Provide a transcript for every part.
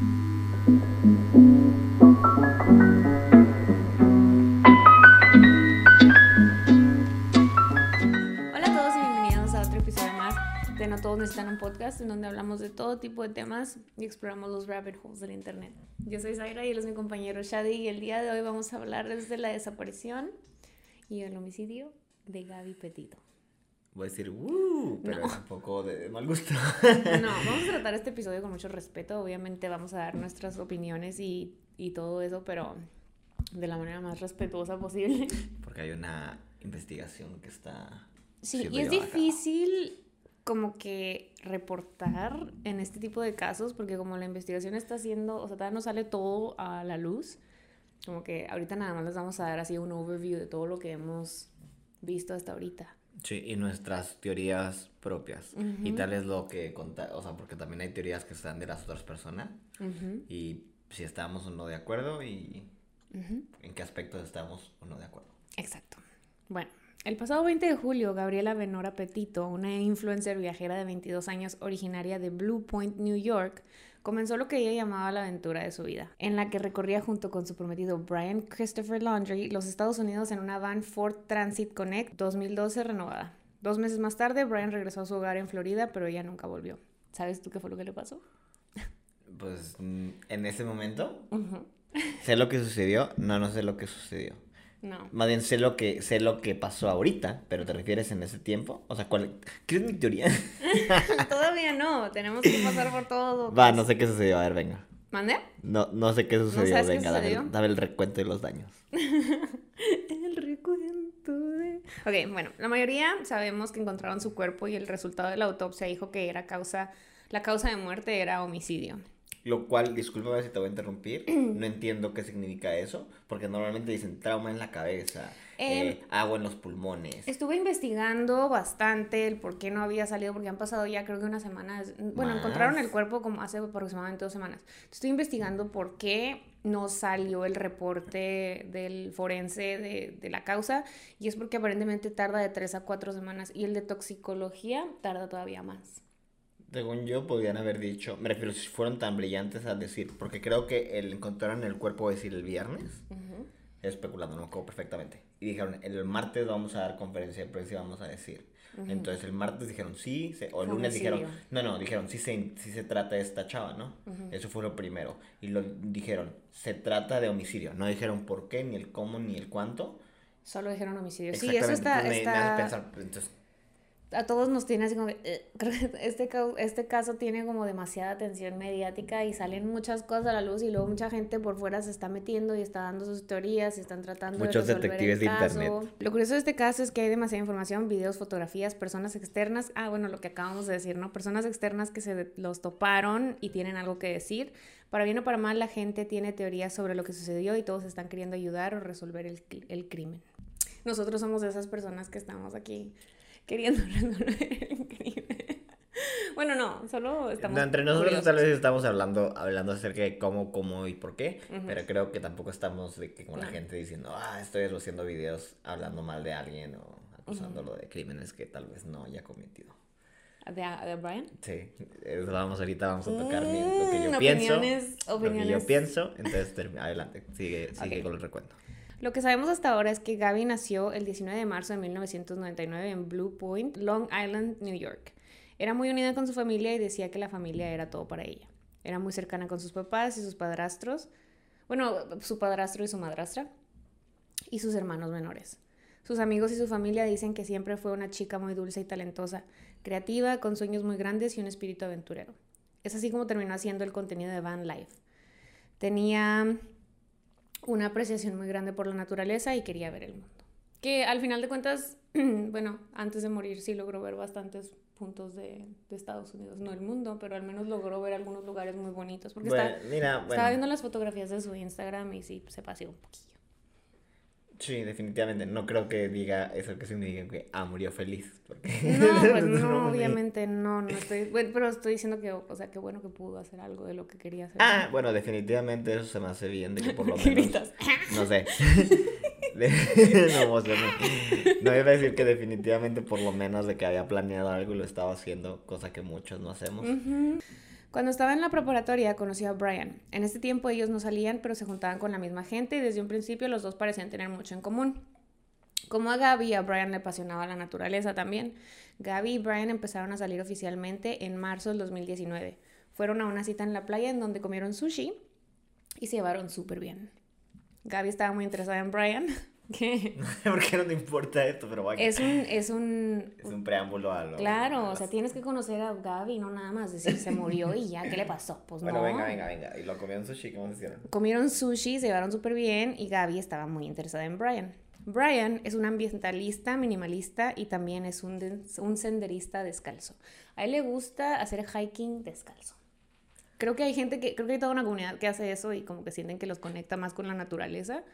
Hola a todos y bienvenidos a otro episodio más de No Todos Necesitan un Podcast, en donde hablamos de todo tipo de temas y exploramos los rabbit holes del internet. Yo soy Zaira y él es mi compañero Shadi y el día de hoy vamos a hablar desde la desaparición y el homicidio de Gaby Petito. Voy a decir, ¡uh! Pero es un poco de mal gusto. No, vamos a tratar este episodio con mucho respeto. Obviamente vamos a dar nuestras opiniones y, y todo eso, pero de la manera más respetuosa posible. Porque hay una investigación que está. Sí, y es difícil como que reportar en este tipo de casos, porque como la investigación está haciendo, o sea, todavía no sale todo a la luz, como que ahorita nada más les vamos a dar así un overview de todo lo que hemos visto hasta ahorita. Sí, y nuestras teorías propias. Y tal es lo que conta, o sea, porque también hay teorías que están de las otras personas. Y si estamos o no de acuerdo y en qué aspectos estamos o no de acuerdo. Exacto. Bueno, el pasado 20 de julio, Gabriela Benora Petito, una influencer viajera de 22 años originaria de Blue Point, New York, comenzó lo que ella llamaba la aventura de su vida, en la que recorría junto con su prometido Brian Christopher Laundry los Estados Unidos en una van Ford Transit Connect 2012 renovada. Dos meses más tarde, Brian regresó a su hogar en Florida, pero ella nunca volvió. ¿Sabes tú qué fue lo que le pasó? Pues mm, en ese momento, sé lo que sucedió, no, no sé lo que sucedió. No. Más bien sé lo que, sé lo que pasó ahorita, pero ¿te refieres en ese tiempo? O sea, ¿cuál? ¿Qué es mi teoría? Todavía no, tenemos que pasar por todo. Va, no sé qué sucedió, a ver, venga. ¿Mandé? No, no sé qué sucedió, qué venga, dame, sucedió? dame el recuento de los daños. El recuento de... Ok, bueno, la mayoría sabemos que encontraron su cuerpo y el resultado de la autopsia dijo que era causa, la causa de muerte era homicidio. Lo cual, discúlpame si te voy a interrumpir, no entiendo qué significa eso, porque normalmente dicen trauma en la cabeza, Em, eh, agua en los pulmones. Estuve investigando bastante el por qué no había salido, porque han pasado ya creo que unas semanas. Bueno, Más. encontraron el cuerpo como hace aproximadamente dos semanas. Estoy investigando por qué no salió el reporte del forense de, de la causa, y es porque aparentemente tarda de tres a cuatro semanas, y el de toxicología tarda todavía más. Según yo, podrían haber dicho, me refiero si fueron tan brillantes al decir, porque creo que el encontraron el cuerpo, decir, el viernes, Ujú. especulando, no me acuerdo perfectamente. Y dijeron, el martes vamos a dar conferencia de prensa y vamos a decir. Entonces el martes dijeron sí, se- o el lunes dijeron, no, no, dijeron sí se, sí se trata de esta chava, ¿no? Eso fue lo primero. Y lo dijeron, se trata de homicidio. No dijeron por qué, ni el cómo, ni el cuánto. Solo dijeron homicidio. Sí, eso está, entonces me- me hace está- pensar, entonces, a todos nos tiene así como que, este, este caso tiene como demasiada atención mediática y salen muchas cosas a la luz y luego mucha gente por fuera se está metiendo y está dando sus teorías y están tratando Muchos de resolver detectives el de caso. internet. Lo curioso de este caso es que hay demasiada información, videos, fotografías, personas externas, ah, bueno, lo que acabamos de decir, ¿no? Personas externas que se los toparon y tienen algo que decir. Para bien o para mal, la gente tiene teorías sobre lo que sucedió y todos están queriendo ayudar o resolver el, el crimen. Nosotros somos de esas personas que estamos aquí queriendo resolver el crimen. Bueno, no, solo estamos. no, entre nosotros curiosos. tal vez estamos hablando, hablando acerca de cómo, cómo y por qué, pero creo que tampoco estamos de que con la gente diciendo, ah, estoy haciendo videos hablando mal de alguien o acusándolo de crímenes que tal vez no haya cometido. ¿De, de Brian? Sí, vamos ahorita, vamos a tocar mi- lo que yo Mm, pienso. opiniones, Lo que yo opiniones. pienso, entonces adelante, sigue, sigue con el recuento. Lo que sabemos hasta ahora es que Gaby nació el 19 de marzo de 1999 en Blue Point, Long Island, New York. Era muy unida con su familia y decía que la familia era todo para ella. Era muy cercana con sus papás y sus padrastros. Bueno, su padrastro y su madrastra. Y sus hermanos menores. Sus amigos y su familia dicen que siempre fue una chica muy dulce y talentosa, creativa, con sueños muy grandes y un espíritu aventurero. Es así como terminó haciendo el contenido de Van Life. Tenía una apreciación muy grande por la naturaleza y quería ver el mundo. Que al final de cuentas, bueno, antes de morir sí logró ver bastantes puntos de, de Estados Unidos, no el mundo, pero al menos logró ver algunos lugares muy bonitos. Porque Bueno, está- mira, estaba viendo las fotografías de su Instagram y sí, se paseó un poquillo. Sí, definitivamente, no creo que diga eso que significa que, ah, murió feliz, porque... No, pues no, me- obviamente no, no estoy, bueno, pero estoy diciendo que, o sea, qué bueno que pudo hacer algo de lo que quería hacer. Ah, bueno, definitivamente eso se me hace bien, de que por lo ¿Qué menos... gritas? No sé. No, o sea, no. No iba a decir que definitivamente por lo menos de que había planeado algo y lo estaba haciendo, cosa que muchos no hacemos. Ujú. Cuando estaba en la preparatoria conocí a Brian. En este tiempo ellos no salían, pero se juntaban con la misma gente y desde un principio los dos parecían tener mucho en común. Como a Gaby, a Brian le apasionaba la naturaleza también. Gaby y Brian empezaron a salir oficialmente en marzo del 2019. Fueron a una cita en la playa en donde comieron sushi y se llevaron súper bien. Gaby estaba muy interesada en Brian. ¿Qué? No sé por qué no te importa esto, pero vaya. Es un, es un... Es un preámbulo a lo... Claro, o sea, tienes que conocer a Gaby, no nada más decir se murió y ya, ¿qué le pasó? Pues Bueno, no. venga, venga, venga. ¿Y lo comieron sushi? ¿Cómo se hicieron? Comieron sushi, se llevaron súper bien y Gaby estaba muy interesada en Brian. Brian es un ambientalista, minimalista y también es un, un senderista descalzo. A él le gusta hacer hiking descalzo. Creo que hay gente que, creo que hay toda una comunidad que hace eso y como que sienten que los conecta más con la naturaleza.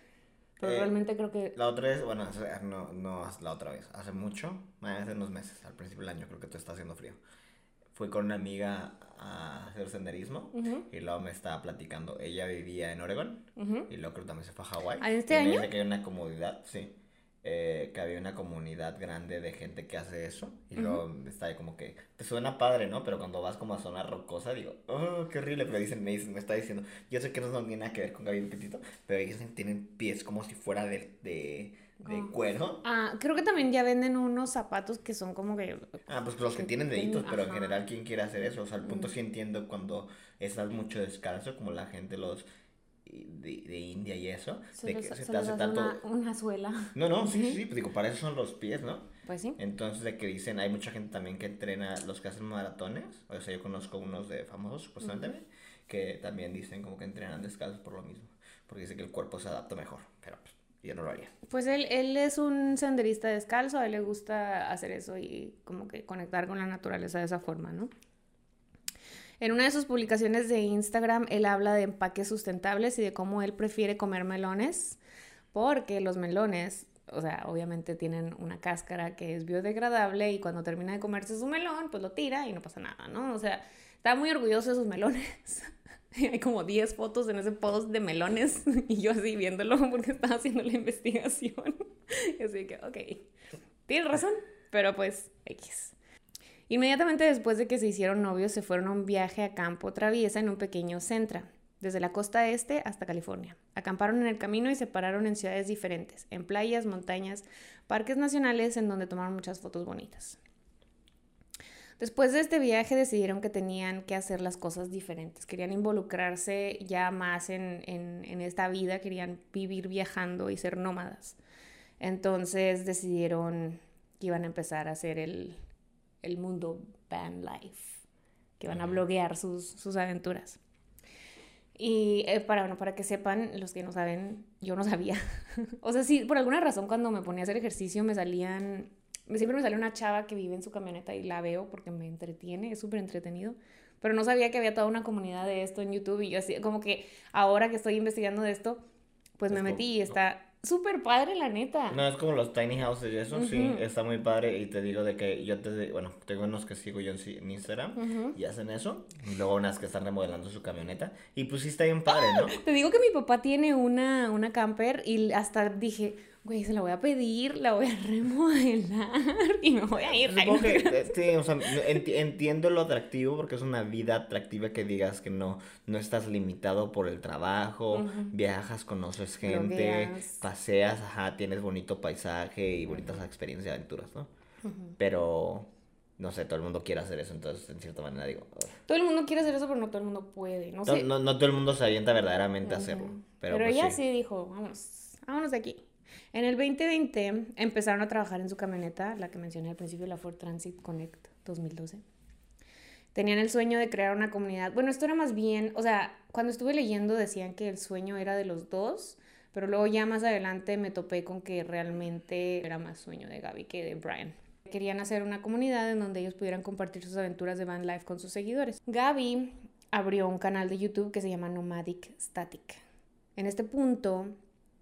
Pero Eh, realmente creo que... La otra vez, bueno, no, no la otra vez, hace mucho, hace unos meses, al principio del año, creo que te está haciendo frío. Fui con una amiga a hacer senderismo Ujú, y luego me estaba platicando. Ella vivía en Oregon ujú. y luego creo que también se fue a Hawái. ¿Ah, este Y me año? dice que hay una comunidad, sí, eh, que había una comunidad grande de gente que hace eso. Y luego está ahí como que, te suena padre, ¿no? Pero cuando vas como a zona rocosa, digo, oh, qué horrible. Pero dicen, me, dicen, me está diciendo, yo sé que no tiene nada que ver con Gaby Petito, pero ellos tienen pies como si fuera de, de, de cuero. Ah, creo que también ya venden unos zapatos que son como que... Ah, pues los que Que tienen tienen- deditos, pero en general, ¿quién quiere hacer eso? O sea, al punto Mm. sí entiendo cuando estás mucho descalzo, como la gente los de, de India y eso, Se de les, que se se te hace tanto... una, una suela. No, no, sí, sí, sí, pues digo, para eso son los pies, ¿no? Pues sí. Entonces, de que dicen, hay mucha gente también que entrena, los que hacen maratones, o sea, yo conozco unos de famosos, supuestamente, que también dicen como que entrenan descalzos por lo mismo, porque dice que el cuerpo se adapta mejor, pero pues, yo no lo haría. Pues él, él es un senderista descalzo, a él le gusta hacer eso y como que conectar con la naturaleza de esa forma, ¿no? En una de sus publicaciones de Instagram, él habla de empaques sustentables y de cómo él prefiere comer melones, porque los melones, o sea, obviamente tienen una cáscara que es biodegradable y cuando termina de comerse su melón, pues lo tira y no pasa nada, ¿no? O sea, está muy orgulloso de sus melones. Hay como 10 fotos en ese post de melones y yo así viéndolo porque estaba haciendo la investigación. Así que, ok, tienes razón, pero pues X. Inmediatamente después de que se hicieron novios, se fueron a un viaje a campo traviesa en un pequeño Centra, desde la costa este hasta California. Acamparon en el camino y se pararon en ciudades diferentes, en playas, montañas, parques nacionales, en donde tomaron muchas fotos bonitas. Después de este viaje decidieron que tenían que hacer las cosas diferentes, querían involucrarse ya más en, en, en esta vida, querían vivir viajando y ser nómadas. Entonces decidieron que iban a empezar a hacer el, el mundo van life, que van a bloguear sus, sus aventuras. Y eh, para, bueno, para que sepan, los que no saben, yo no sabía. o sea, sí, por alguna razón cuando me ponía a hacer ejercicio me salían, me- siempre me sale una chava que vive en su camioneta y la veo porque me entretiene, es súper entretenido. Pero no sabía que había toda una comunidad de esto en YouTube y yo así, como que ahora que estoy investigando de esto, pues Es me metí y está súper padre la neta. No, es como los tiny houses y eso, sí, está muy padre. Y te digo de que yo te, bueno, tengo unos que sigo yo en, Instagram y hacen eso. Y luego unas que están remodelando su camioneta. Y pues sí está bien padre, ¿no? Te digo que mi papá tiene una, una camper y hasta dije, güey, se la voy a pedir, la voy a remodelar y me voy a ir. Supongo que, eh, sí, o sea, enti- entiendo lo atractivo porque es una vida atractiva que digas que no, no estás limitado por el trabajo, Ujú. viajas, conoces gente, Blogueas. paseas, ajá, tienes bonito paisaje y bonitas experiencias y aventuras, ¿no? Pero, no sé, todo el mundo quiere hacer eso, entonces en cierta manera digo, "Ugh". Todo el mundo quiere hacer eso, pero no todo el mundo puede. No no, sé. no, no todo el mundo se avienta verdaderamente a hacerlo, pero, Pero, pues ella sí. sí. dijo, vámonos, vámonos de aquí. En el 2020 empezaron a trabajar en su camioneta, la que mencioné al principio, la Ford Transit Connect 2012. Tenían el sueño de crear una comunidad. Bueno, esto era más bien, o sea, cuando estuve leyendo decían que el sueño era de los dos, pero luego ya más adelante me topé con que realmente era más sueño de Gaby que de Brian. Querían hacer una comunidad en donde ellos pudieran compartir sus aventuras de van life con sus seguidores. Gaby abrió un canal de YouTube que se llama Nomadic Static. En este punto,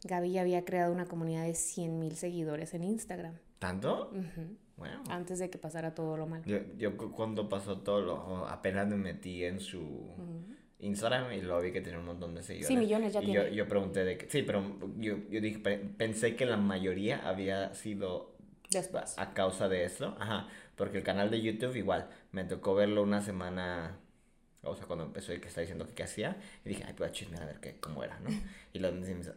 Gaby ya había creado una comunidad de 100.000 seguidores en Instagram. ¿Tanto? Bueno. Antes de que pasara todo lo malo. Yo, yo cu- cuando pasó todo lo, apenas me metí en su. Instagram y lo vi que tenía un montón de seguidores. Sí, millones ya y yo, tiene. yo pregunté de que, sí, pero yo, yo dije, pe- pensé que la mayoría había sido Después. a causa de esto, ajá, porque el canal de YouTube igual, me tocó verlo una semana O sea, cuando empezó y que está diciendo que qué hacía, y dije, ay, pues a chismear a ver qué, cómo era, ¿no? Y lo me.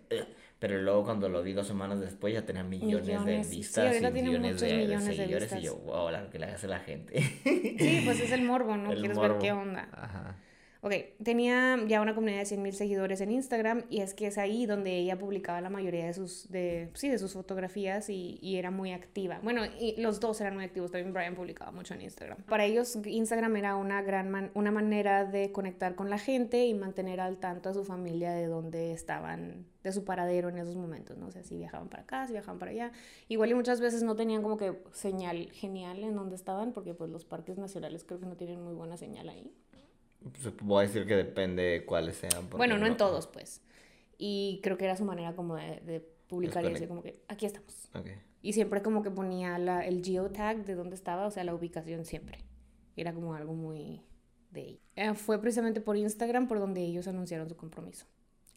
Pero luego cuando lo vi dos semanas después ya tenía millones, de Millones. Vistas y millones de, de millones de seguidores y yo, wow, la que le hace la gente. Sí, pues es el morbo, ¿no? El Quieres ver qué onda. Ajá. Ok, tenía ya una comunidad de 100.000 seguidores en Instagram y es que es ahí donde ella publicaba la mayoría de sus, de, sí, de sus fotografías y, era muy activa. Bueno, y los dos eran muy activos, también Brian publicaba mucho en Instagram. Para ellos Instagram era una gran man- una manera de conectar con la gente y mantener al tanto a su familia de dónde estaban, de su paradero en esos momentos, ¿no? O sea, si viajaban para acá, si viajaban para allá. Igual y muchas veces no tenían como que señal genial en donde estaban porque pues los parques nacionales creo que no tienen muy buena señal ahí. Voy a decir que depende de cuáles sean. Bueno, no en todos, pues. Y creo que era su manera como de, de publicar y decir como que aquí estamos. Ok. Y siempre como que ponía la, el geotag de dónde estaba, o sea, la ubicación siempre. Era como algo muy de ella. Eh, fue precisamente por Instagram por donde ellos anunciaron su compromiso.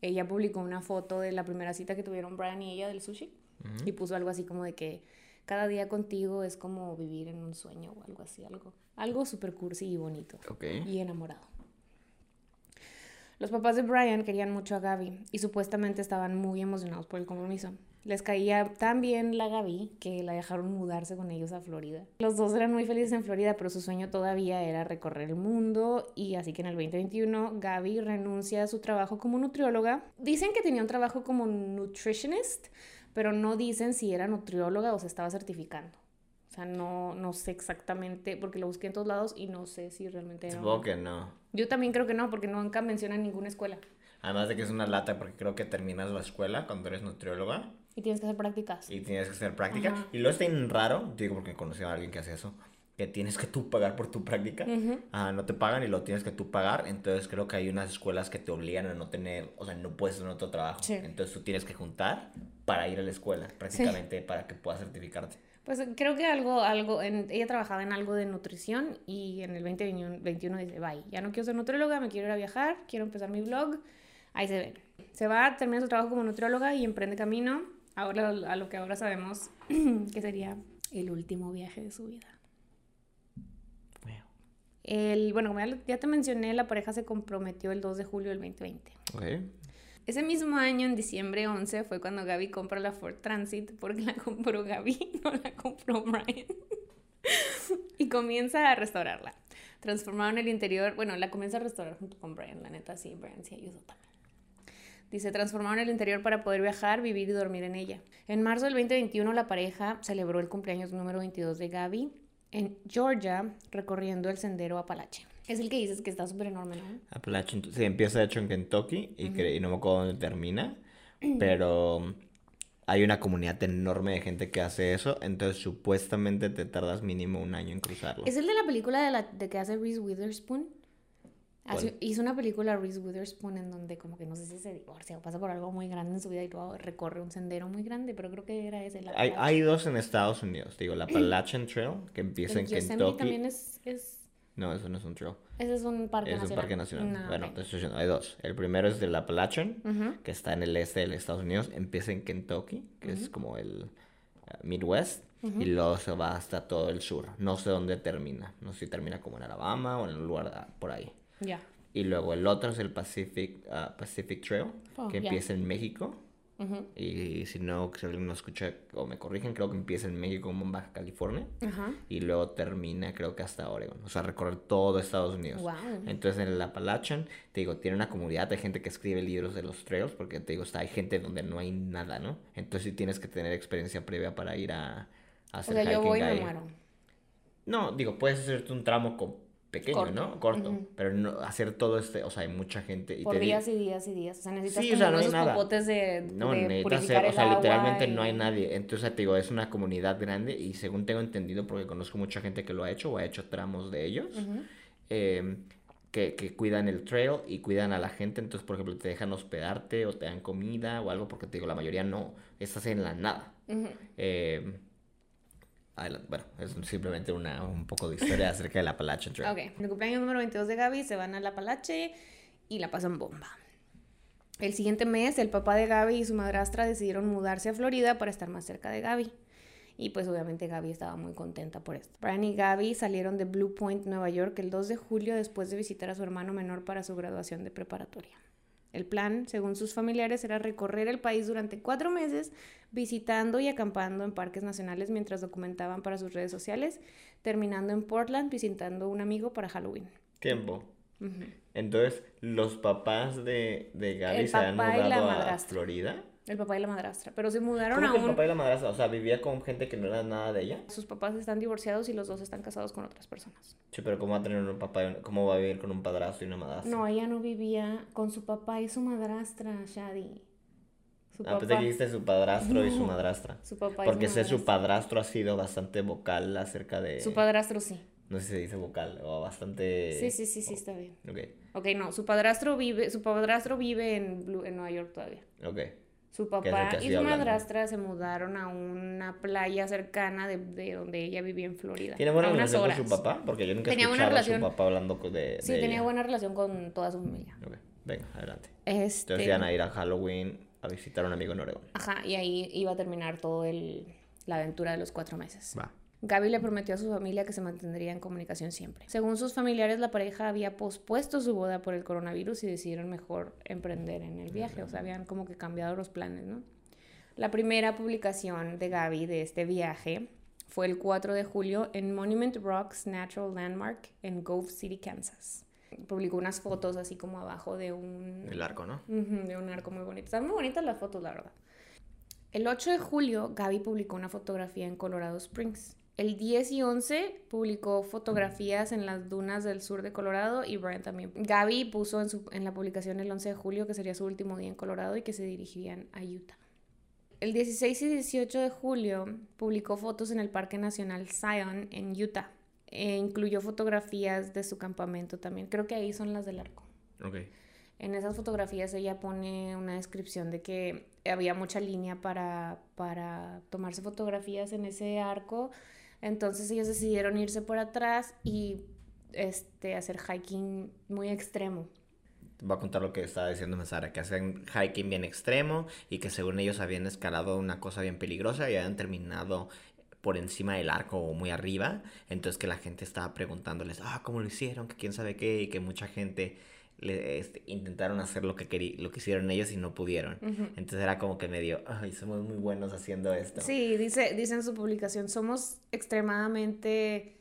Ella publicó una foto de la primera cita que tuvieron Brian y ella del sushi Ujú. y puso algo así como de que cada día contigo es como vivir en un sueño o algo así, algo, algo super cursi y bonito Ok. y enamorado. Los papás de Brian querían mucho a Gaby y supuestamente estaban muy emocionados por el compromiso. Les caía tan bien la Gaby que la dejaron mudarse con ellos a Florida. Los dos eran muy felices en Florida, pero su sueño todavía era recorrer el mundo y así que en el 2021 Gaby renuncia a su trabajo como nutrióloga. Dicen que tenía un trabajo como nutritionist, pero no dicen si era nutrióloga o se estaba certificando. O sea, no, no sé exactamente, porque lo busqué en todos lados y no sé si realmente era. Supongo que no. Yo también creo que no, porque nunca mencionan ninguna escuela. Además de que es una lata porque creo que terminas la escuela cuando eres nutrióloga Y tienes que hacer prácticas. y tienes que hacer práctica. Ajá. Y lo está bien raro, digo porque conocí a alguien que hace eso, que tienes que tú pagar por tu práctica. Ujú. Ah, no te pagan y lo tienes que tú pagar. Entonces creo que hay unas escuelas que te obligan a no tener, o sea, no puedes tener otro trabajo. Sí. Entonces tú tienes que juntar para ir a la escuela, prácticamente para que puedas certificarte. Pues creo que algo, algo, en- ella trabajaba en algo de nutrición y en el 2021 dice, bye, ya no quiero ser nutrióloga, me quiero ir a viajar, quiero empezar mi blog. Ahí se ven. Se va, termina su trabajo como nutrióloga y emprende camino ahora a lo que ahora sabemos que sería el último viaje de su vida. El, bueno, como ya, te mencioné, la pareja se comprometió el 2 de julio del 2020. Ok. Ese mismo año, en diciembre 11, fue cuando Gaby compra la Ford Transit, porque la compró Gaby, no la compró Brian. y comienza a restaurarla. Transformaron el interior, bueno, la comienza a restaurar junto con Brian, la neta, sí, Brian sí ayudó también. Dice, transformaron el interior para poder viajar, vivir y dormir en ella. En marzo del 2021, la pareja celebró el cumpleaños número 22 de Gaby en Georgia, recorriendo el sendero Apalache. Es el que dices que está súper enorme, ¿no? Appalachian, sí, empieza de hecho en Kentucky y, cre- y no me acuerdo dónde termina, pero hay una comunidad enorme de gente que hace eso, entonces supuestamente te tardas mínimo un año en cruzarlo. Es el de la película de, la, de que hace Reese Witherspoon. Hace- hizo una película Reese Witherspoon en donde como que no sé si se divorcia o pasa por algo muy grande en su vida y luego recorre un sendero muy grande, pero creo que era ese. La Hay, hay dos en Estados Unidos, digo, la Appalachian Trail, que empieza El en Yosemite Kentucky. también es, es... No, eso no es un trail, Ese es un parque es un nacional. parque nacional. No, bueno, ok. te estoy diciendo, hay dos. El primero es del Appalachian, Ujú. que está en el este de Estados Unidos, empieza en Kentucky, que es como el eh, Midwest, y luego se va hasta todo el sur. No sé dónde termina, no sé si termina como en Alabama o en un lugar ah, por ahí. Ya. Y luego el otro es el Pacific, ah, Pacific Trail, Oh, que empieza en México. Y si no, si alguien no escucha o me corrigen, creo que empieza en México como en Baja California. Ajá. Y luego termina, creo que hasta Oregon. O sea, recorrer todo Estados Unidos. Wow. Entonces en el Appalachian, te digo, tiene una comunidad de gente que escribe libros de los trails, porque te digo, está, hay gente donde no hay nada, ¿no? Entonces sí tienes que tener experiencia previa para ir a, a O hacer sea, yo hiking voy y me muero. No, digo, puedes hacerte un tramo co- pequeño, Corto. ¿no? Corto. Pero no hacer todo este, o sea, hay mucha gente. Y Por te digo- días y días y días. O sea, necesitas Sí, o sea, no esos popotes de, No, de necesitas ser, o sea, literalmente y- no hay nadie. Entonces, te digo, es una comunidad grande y según tengo entendido, porque conozco mucha gente que lo ha hecho o ha hecho tramos de ellos, eh, que, que cuidan el trail y cuidan a la gente. Entonces, por ejemplo, te dejan hospedarte o te dan comida o algo, porque te digo, la mayoría no, estás en la nada. Eh, adelante. bueno, es simplemente una, un poco de historia acerca del Appalachian Trail. Ok, en el cumpleaños número 22 de Gaby se van a la Palache y la pasan bomba. El siguiente mes, el papá de Gaby y su madrastra decidieron mudarse a Florida para estar más cerca de Gaby. Y pues obviamente Gaby estaba muy contenta por esto. Brian y Gaby salieron de Blue Point, Nueva York, el 2 de julio después de visitar a su hermano menor para su graduación de preparatoria. El plan, según sus familiares, era recorrer el país durante cuatro meses, visitando y acampando en parques nacionales mientras documentaban para sus redes sociales, terminando en Portland visitando a un amigo para Halloween. Tiempo. Entonces, los papás de, de Gaby El se han mudado a. Florida. El papá y la madrastra. Pero se mudaron ¿Cómo a que el un... papá y la madrastra? O sea, vivía con gente que no era nada de ella. Sus papás están divorciados y los dos están casados con otras personas. Sí, pero ¿cómo va a tener un papá y un- ¿Cómo va a vivir con un padrastro y una madrastra? No, ella no vivía con su papá y su madrastra, Shadi. Su Ah, pues dijiste su padrastro y su madrastra. Su papá y Porque su sé su padrastro ha sido bastante vocal acerca de... Su padrastro sí. No sé si se dice vocal o bastante... Sí, sí, sí, sí, está bien. Ok, Ok, no, su padrastro vive, su padrastro vive en, Blue- en Nueva York todavía. ok. Su papá y su hablando. madrastra se mudaron a una playa cercana de, de donde ella vivía en Florida. ¿Tiene buena relación con su papá? Porque yo nunca Tenía buena a su papá hablando de, Sí, de tenía ella. buena relación con toda su familia. Ok, venga, adelante. Este, Entonces iban a ir a Halloween a visitar a un amigo en Oregón. Ajá, y ahí iba a terminar todo el, la aventura de los cuatro meses. Va. Gaby le prometió a su familia que se mantendría en comunicación siempre. Según sus familiares, la pareja había pospuesto su boda por el coronavirus y decidieron mejor emprender en el viaje. O sea, habían como que cambiado los planes, ¿no? La primera publicación de Gaby de este viaje fue el 4 de julio en Monument Rocks Natural Landmark en Gove City, Kansas. Publicó unas fotos así como abajo de un, El arco, ¿no? De un arco muy bonito. Están muy bonitas las fotos, la verdad. El 8 de julio, Gaby publicó una fotografía en Colorado Springs. El 10 y 11 publicó fotografías en las dunas del sur de Colorado y Brian también. Gaby puso en, su- en la publicación el 11 de julio que sería su último día en Colorado y que se dirigirían a Utah. El 16 y 18 de julio publicó fotos en el Parque Nacional Zion en Utah. E incluyó fotografías de su campamento también. Creo que ahí son las del arco. Ok. En esas fotografías ella pone una descripción de que había mucha línea para, para tomarse fotografías en ese arco. Entonces ellos decidieron irse por atrás y este, hacer hiking muy extremo. Va a contar lo que estaba diciendo Sara, que hacen hiking bien extremo y que según ellos habían escalado una cosa bien peligrosa y habían terminado por encima del arco o muy arriba. Entonces que la gente estaba preguntándoles, ah, ¿cómo lo hicieron? Que quién sabe qué. Y que mucha gente le, este, intentaron hacer lo que, queri- lo que hicieron ellos y no pudieron. Entonces era como que medio, ay, somos muy buenos haciendo esto. Sí, dice, dice en su publicación, somos extremadamente...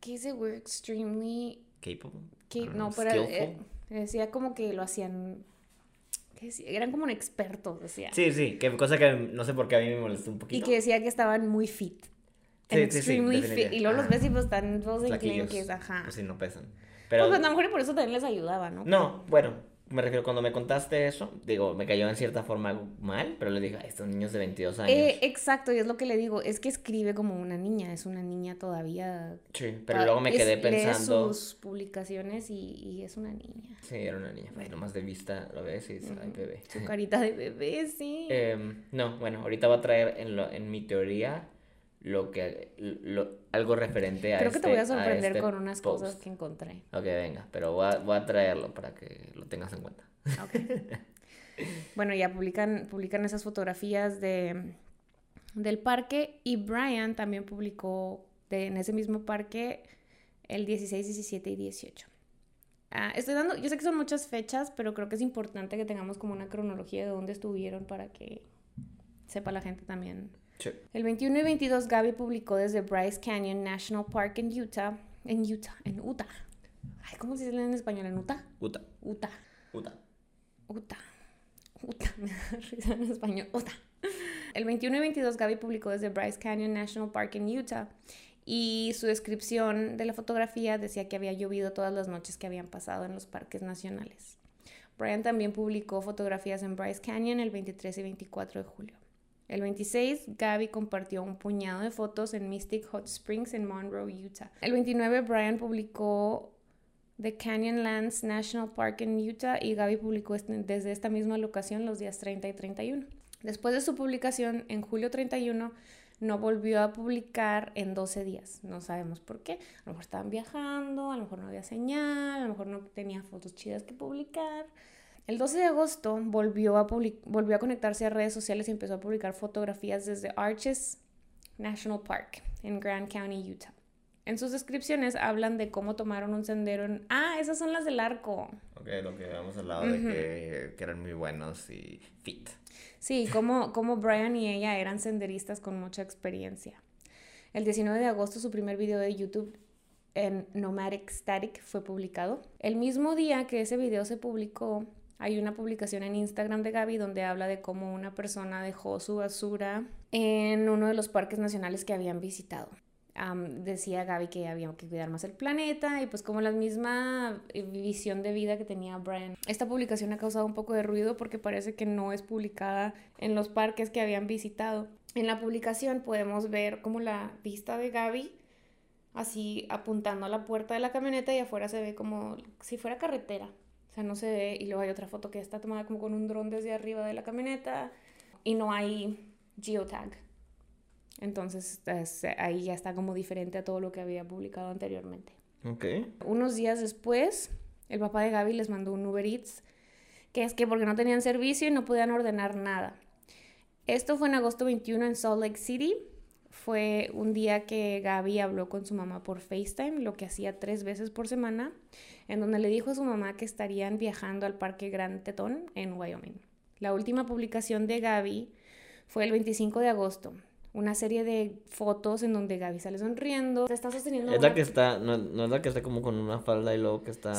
¿Qué dice? We're extremely... Capable. don't no, pero eh, decía como que lo hacían... Eran como expertos, decía. Sí, sí, que cosa que no sé por qué a mí me molestó un Y poquito. que decía que estaban muy fit. Sí, sí, sí, extremely fit. Y luego los ves y pues están todos Flaquillos. enclenques, ajá. Pues sí, no pesan. Pues, Pero, pues, a lo mejor y por eso también les ayudaba, ¿no? no, bueno, me refiero cuando me contaste eso, digo, me cayó en cierta forma mal, pero le dije, "Ay, estos niños de 22 años. Eh, exacto, y es lo que le digo, es que escribe como una niña, es una niña todavía. sí, pero Ah, luego me es- quedé lee pensando, sus publicaciones y, y es una niña. sí, era una niña, bueno, más de vista lo ves y dices, ay, bebé. Su carita de bebé, sí. Em, no, bueno, ahorita voy a traer en, lo, en mi teoría lo que, lo, algo referente a Creo que te este- voy a sorprender este con unas cosas que encontré. Ok, venga, pero voy a, voy a traerlo para que lo tengas en cuenta. Bueno, ya publican, publican esas fotografías de, del parque y Brian también publicó de, en ese mismo parque el 16, 17 y 18. Ah, estoy dando, yo sé que son muchas fechas, pero creo que es importante que tengamos como una cronología de dónde estuvieron para que sepa la gente también. Sí. El 21 y 22 Gaby publicó desde Bryce Canyon National Park en Utah, en Utah, en Utah. Ay, ¿cómo se dice en español? En Utah. Uta, Utah. uta. Utah. Utah, me da risa en español. Utah. El 21 y 22 Gaby publicó desde Bryce Canyon National Park en Utah y su descripción de la fotografía decía que había llovido todas las noches que habían pasado en los parques nacionales. Brian también publicó fotografías en Bryce Canyon el 23 y 24 de julio. El 26, Gaby compartió un puñado de fotos en Mystic Hot Springs en Monroe, Utah. El 29, Brian publicó The Canyonlands National Park en Utah y Gaby publicó este- desde esta misma locación los días 30 y 31. Después de su publicación, en julio 31, no volvió a publicar en 12 días. No sabemos por qué. A lo mejor estaban viajando, a lo mejor no había señal, a lo mejor no tenía fotos chidas que publicar. El 12 de agosto volvió a, volvió a conectarse a redes sociales y empezó a publicar fotografías desde Arches, National Park en Grand County, Utah. En sus descripciones hablan de cómo tomaron un sendero en... Ah, esas son las del arco. Ok, lo que habíamos hablado de que, que, eran muy buenos y fit. Sí, como, como Brian y ella eran senderistas con mucha experiencia. El 19 de agosto su primer video de YouTube en Nomadic Static fue publicado. El mismo día que ese video se publicó, hay una publicación en Instagram de Gaby donde habla de cómo una persona dejó su basura en uno de los parques nacionales que habían visitado. decía Gaby que había que cuidar más el planeta y pues como la misma eh, visión de vida que tenía Brian. Esta publicación ha causado un poco de ruido porque parece que no es publicada en los parques que habían visitado. En la publicación podemos ver como la vista de Gaby así apuntando a la puerta de la camioneta y afuera se ve como si fuera carretera. Sea, no se ve. Y luego hay otra foto que está tomada como con un dron desde arriba de la camioneta y no hay geotag. Entonces ahí ya está como diferente a todo lo que había publicado anteriormente. Ok. Unos días después, el papá de Gaby les mandó un Uber Eats, que es que porque no tenían servicio y no podían ordenar nada. Esto fue en agosto 21 en Salt Lake City fue un día que Gaby habló con su mamá por FaceTime, lo que hacía tres veces por semana, en donde le dijo a su mamá que estarían viajando al Parque Gran Tetón en Wyoming. La última publicación de Gaby fue el 25 de agosto. Una serie de fotos en donde Gaby sale sonriendo. Se está sosteniendo. Es la que está, no, no, es la que está como con una falda y luego que está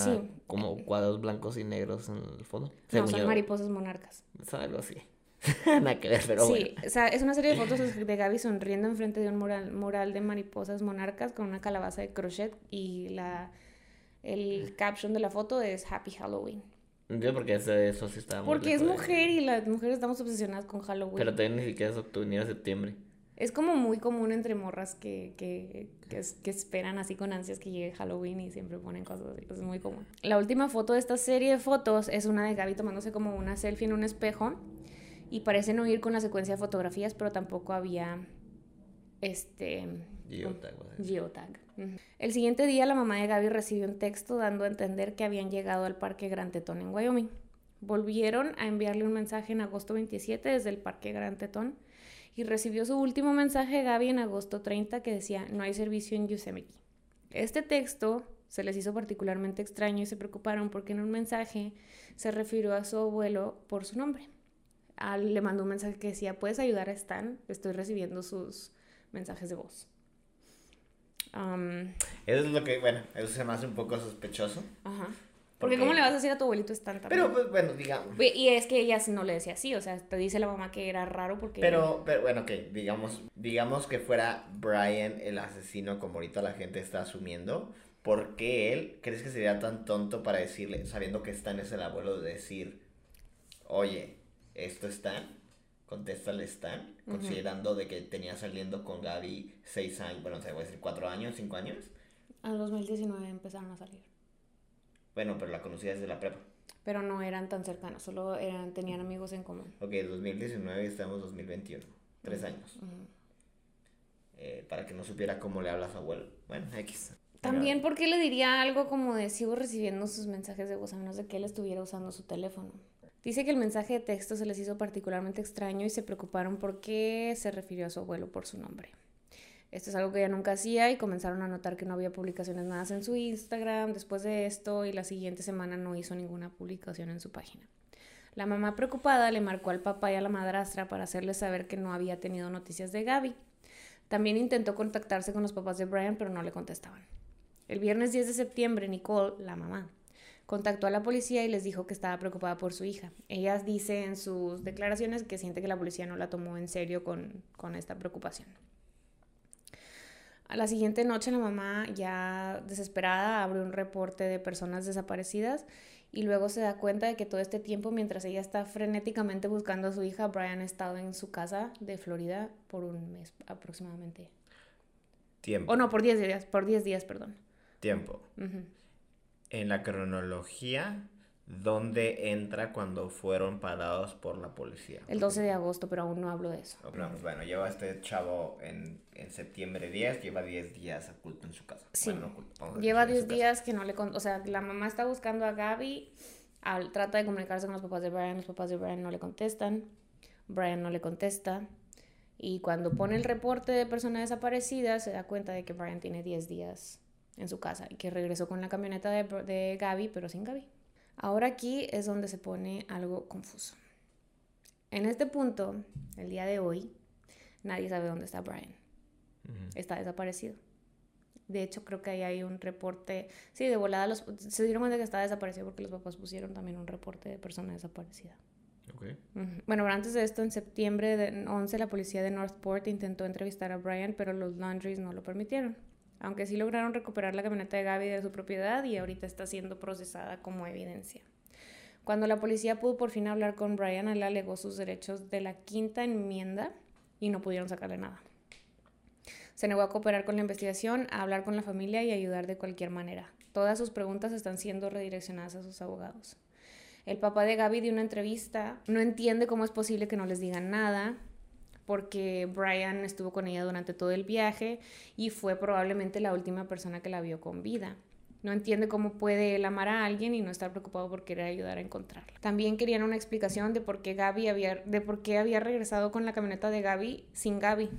como cuadros blancos y negros en el fondo. No, son mariposas monarcas. Algo así. Nada que ver, pero sí, o sea, es una serie de fotos de Gaby sonriendo enfrente de un mural, mural de mariposas monarcas con una calabaza de crochet y la el caption de la foto es Happy Halloween. Yo porque eso, eso sí está Porque es mujer y las mujeres estamos obsesionadas con Halloween. Pero todavía ni siquiera es octubre septiembre. Es como muy común entre morras que, que, que, que, esperan así con ansias que llegue Halloween y siempre ponen cosas así. Es muy común. La última foto de esta serie de fotos es una de Gaby tomándose como una selfie en un espejo y parece no ir con la secuencia de fotografías, pero tampoco había este geotag. El siguiente día la mamá de Gaby recibió un texto dando a entender que habían llegado al Parque Gran Tetón en Wyoming. Volvieron a enviarle un mensaje en agosto 27 desde el Parque Gran Tetón y recibió su último mensaje Gaby en agosto 30 que decía no hay servicio en Yosemite. Este texto se les hizo particularmente extraño y se preocuparon porque en un mensaje se refirió a su abuelo por su nombre le mandó un mensaje que decía, ¿puedes ayudar a Stan? Estoy recibiendo sus mensajes de voz. eso es lo que, bueno, eso se me hace un poco sospechoso. Ajá. Porque, ¿cómo le vas a decir a tu abuelito Stan también? Pero, pues, bueno, digamos. Y es que ella no le decía así, o sea, te dice la mamá que era raro porque... Pero, pero bueno, ok, digamos, digamos que fuera Brian el asesino como ahorita la gente está asumiendo. ¿Por qué él crees que sería tan tonto para decirle, sabiendo que Stan es el abuelo, de decir, oye, esto Stan, contéstale Stan, considerando de que tenía saliendo con Gaby seis años, bueno, se voy a decir cuatro años, cinco años. En 2019 empezaron a salir. Bueno, pero la conocía desde la prepa. Pero no eran tan cercanos, solo eran, tenían amigos en común. Ok, 2019 y estamos 2021, tres años. Eh, para que no supiera cómo le habla a su abuelo. Bueno, X. También, ¿por qué le diría algo como de sigo recibiendo sus mensajes de voz a menos de que él estuviera usando su teléfono? Dice que el mensaje de texto se les hizo particularmente extraño y se preocuparon por qué se refirió a su abuelo por su nombre. Esto es algo que ella nunca hacía y comenzaron a notar que no había publicaciones nada en su Instagram después de esto y la siguiente semana no hizo ninguna publicación en su página. La mamá preocupada le marcó al papá y a la madrastra para hacerles saber que no había tenido noticias de Gaby. También intentó contactarse con los papás de Brian pero no le contestaban. El viernes 10 de septiembre, Nicole, la mamá, contactó a la policía y les dijo que estaba preocupada por su hija. Ella dice en sus declaraciones que siente que la policía no la tomó en serio con, esta preocupación. A la siguiente noche la mamá, ya desesperada, abre un reporte de personas desaparecidas y luego se da cuenta de que todo este tiempo, mientras ella está frenéticamente buscando a su hija, Brian ha estado en su casa de Florida por un mes aproximadamente. Tiempo. O no, por 10 días, por 10 días, perdón. Tiempo en la cronología dónde entra cuando fueron parados por la policía. El 12 de agosto, pero aún no hablo de eso. bueno, lleva este chavo en, en septiembre 10, lleva 10 días oculto en su casa. Sí. lleva 10 días que no le... O sea, la mamá está buscando a Gaby, al, trata de comunicarse con los papás de Brian, los papás de Brian no le contestan, Brian no le contesta. Y cuando pone el reporte de persona desaparecida, se da cuenta de que Brian tiene 10 días en su casa y que regresó con la camioneta de, de Gaby, pero sin Gaby. Ahora aquí es donde se pone algo confuso. En este punto, el día de hoy, nadie sabe dónde está Brian. Está desaparecido. De hecho, creo que ahí hay un reporte. Sí, de volada los, se dieron cuenta que está desaparecido porque los papás pusieron también un reporte de persona desaparecida. Okay. Bueno, antes de esto, en septiembre de 11, la policía de Northport intentó entrevistar a Brian, pero los Laundries no lo permitieron. Aunque sí lograron recuperar la camioneta de Gaby de su propiedad y ahorita está siendo procesada como evidencia. Cuando la policía pudo por fin hablar con Brian, él alegó sus derechos de la quinta enmienda y no pudieron sacarle nada. Se negó a cooperar con la investigación, a hablar con la familia y a ayudar de cualquier manera. Todas sus preguntas están siendo redireccionadas a sus abogados. El papá de Gaby dio una entrevista, no entiende cómo es posible que no les digan nada, porque Brian estuvo con ella durante todo el viaje y fue probablemente la última persona que la vio con vida. No entiende cómo puede él amar a alguien y no estar preocupado por querer ayudar a encontrarla. También querían una explicación de por qué Gaby había, de por qué había regresado con la camioneta de Gaby sin Gaby.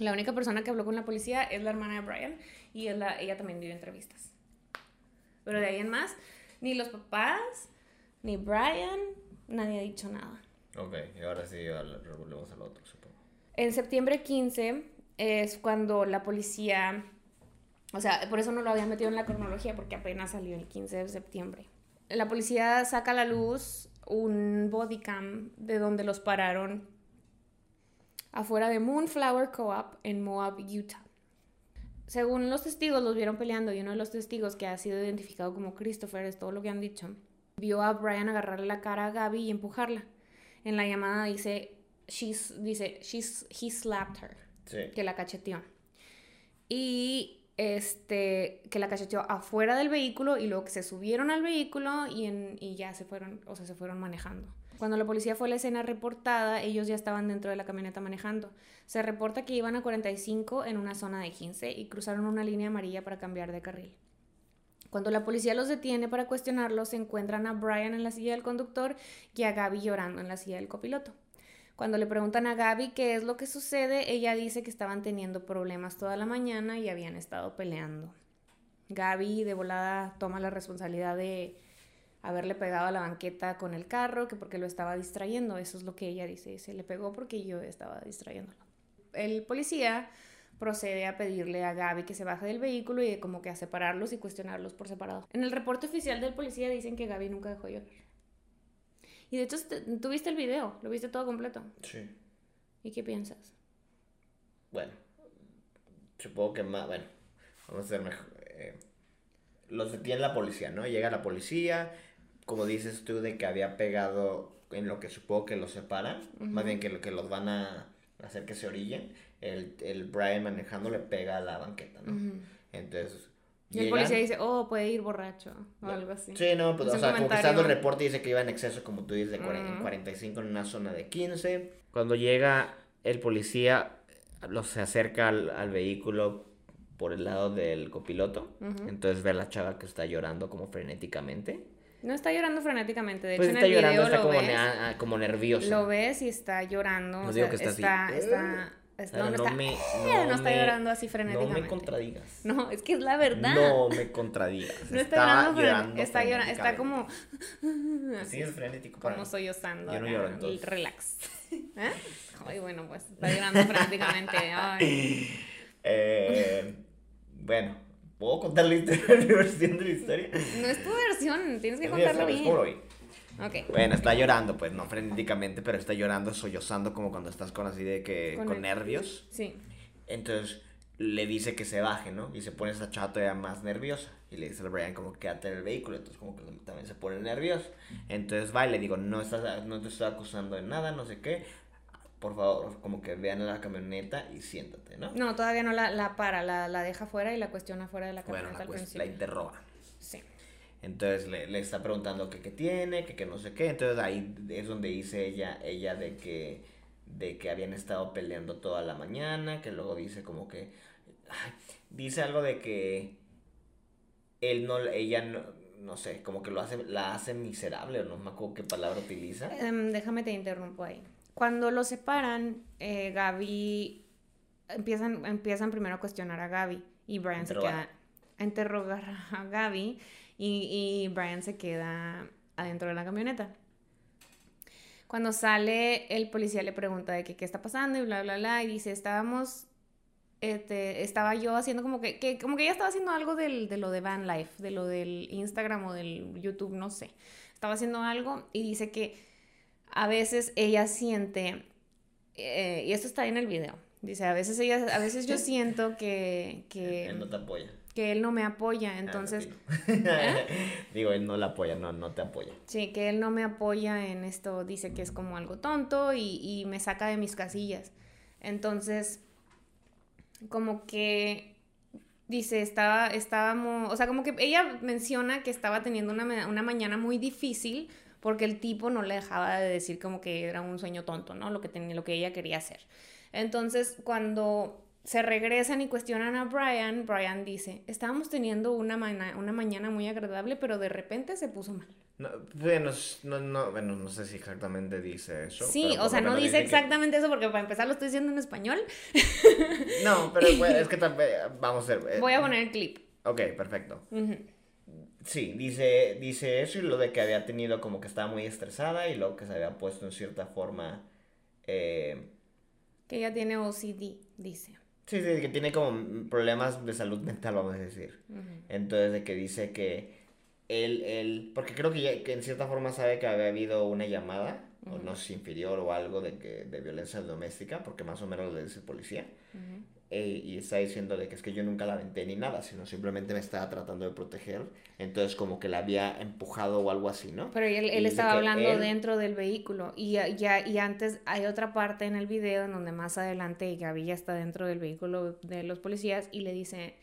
La única persona que habló con la policía es la hermana de Brian y ella también dio entrevistas. Pero de ahí en más, ni los papás, ni Brian, nadie ha dicho nada. Ok, y ahora sí volvemos al otro, supongo. En septiembre 15 es cuando la policía o sea, por eso no lo había metido en la cronología, porque apenas salió el 15 de septiembre. La policía saca a la luz un bodycam de donde los pararon afuera de Moonflower Co-op en Moab, Utah. Según los testigos, los vieron peleando y uno de los testigos, que ha sido identificado como Christopher, es todo lo que han dicho, vio a Brian agarrarle la cara a Gaby y empujarla. En la llamada dice, she's, dice, she's, he slapped her, que la cacheteó. Y este, que la cacheteó afuera del vehículo y luego que se subieron al vehículo y, en, y ya se fueron, o sea, se fueron manejando. Cuando la policía fue a la escena reportada, ellos ya estaban dentro de la camioneta manejando. Se reporta que iban a 45 en una zona de 15 y cruzaron una línea amarilla para cambiar de carril. Cuando la policía los detiene para cuestionarlos, se encuentran a Brian en la silla del conductor y a Gaby llorando en la silla del copiloto. Cuando le preguntan a Gaby qué es lo que sucede, ella dice que estaban teniendo problemas toda la mañana y habían estado peleando. Gaby de volada toma la responsabilidad de haberle pegado a la banqueta con el carro, que porque lo estaba distrayendo, eso es lo que ella dice, se le pegó porque yo estaba distrayéndolo. El policía procede a pedirle a Gaby que se baje del vehículo y como que a separarlos y cuestionarlos por separado. En el reporte oficial del policía dicen que Gaby nunca dejó llorar. Y de hecho, tú viste el video, lo viste todo completo. Sí. ¿Y qué piensas? Bueno, supongo que más, bueno, vamos a hacer mejor. Eh, los detiene la policía, ¿no? Llega la policía, como dices tú, de que había pegado en lo que supongo que los separan, más bien que, que los van a hacer que se orillen, el, el Brian manejando le pega a la banqueta, ¿no? Entonces y el policía dice, oh, puede ir borracho o algo así. Sí, no, pues, o sea, como que está el reporte dice que iba en exceso, como tú dices, de 45 en una zona de 15. Cuando llega el policía, se acerca al, vehículo por el lado del copiloto. Entonces ve a la chava que está llorando como frenéticamente. No está llorando frenéticamente, de pues hecho está en el llorando, está como, ves, como nerviosa. Lo ves y está llorando. No digo que está, está, está no, no, está, me, no, no está llorando así frenéticamente. No me contradigas. No, es que es la verdad. No me contradigas. No está llorando, está llorando, está como... Así es frenético para Como sollozando. Yo no lloro entonces. Relax. ¿Eh? Ay, bueno, pues está llorando frenéticamente. Ay. Eh, bueno, ¿puedo contar la, historia, la versión de la historia? No es tu versión, tienes que contarlo bien. Bueno, está llorando, pues no frenéticamente, pero está llorando, sollozando como cuando estás con así de que con, nervios. Sí. Entonces le dice que se baje, ¿no? Y se pone esa chava todavía más nerviosa. Y le dice a Brian como quédate en el vehículo. Entonces como que también se pone nervioso. Entonces va y le digo, no, estás, no te estoy acusando de nada, no sé qué. Por favor, como que vean la camioneta y siéntate, ¿no? No, todavía no la, la para, la, la deja fuera y la cuestiona fuera de la camioneta al principio. La interroga. Sí. Entonces le, le está preguntando que qué tiene, que, que no sé qué. Entonces ahí es donde dice ella, ella de que, de que habían estado peleando toda la mañana, que luego dice como que, dice algo de que él no, ella no, no sé, como que lo hace, la hace miserable, no me acuerdo qué palabra utiliza. Em, déjame te interrumpo ahí. Cuando lo separan, eh, Gaby empiezan, empiezan primero a cuestionar a Gaby y Brian se queda a interrogar a Gaby y, y Brian se queda adentro de la camioneta. Cuando sale, el policía le pregunta de que qué está pasando y bla, bla, bla, y dice, estábamos, este, estaba yo haciendo como que, que como que ella estaba haciendo algo del, de lo de Van Life, de lo del Instagram o del YouTube, no sé. Estaba haciendo algo y dice que a veces ella siente, eh, y esto está en el video, dice, a veces ella, a veces yo siento que... que Él no te apoya que él no me apoya, ah, entonces... ¿eh? digo, él no la apoya, no, no te apoya. Sí, que él no me apoya en esto, dice que es como algo tonto y, y me saca de mis casillas. Entonces, como que dice, estaba, estábamos, o sea, como que ella menciona que estaba teniendo una, una, mañana muy difícil porque el tipo no le dejaba de decir como que era un sueño tonto, ¿no? Lo que, tenía, lo que ella quería hacer. Entonces, cuando se regresan y cuestionan a Brian, Brian dice, estábamos teniendo una, una mañana muy agradable, pero de repente se puso mal. No, bueno, no, no, bueno, no sé si exactamente dice eso. Sí, o sea, no dice exactamente eso porque para empezar lo estoy diciendo en español. No, pero es que tal vez, vamos a ver. Eh, Voy a poner el clip. Ok, perfecto. Sí, dice, dice eso y lo de que había tenido como que estaba muy estresada y lo que se había puesto en cierta forma... Eh, que ella tiene OCD, dice. Sí, sí, que tiene como problemas de salud mental, vamos a decir. Entonces, de que dice que él, él, porque creo que, ya, que en cierta forma sabe que había habido una llamada, o no sé, inferior o algo de, que, de violencia doméstica, porque más o menos le dice policía. Eh, y está diciendo de que es que yo nunca la aventé ni nada, sino simplemente me estaba tratando de proteger, entonces como que la había empujado o algo así, ¿no? Pero él, él estaba hablando dentro del vehículo y ya y antes hay otra parte en el video en donde más adelante Gaby ya está dentro del vehículo de los policías y le dice,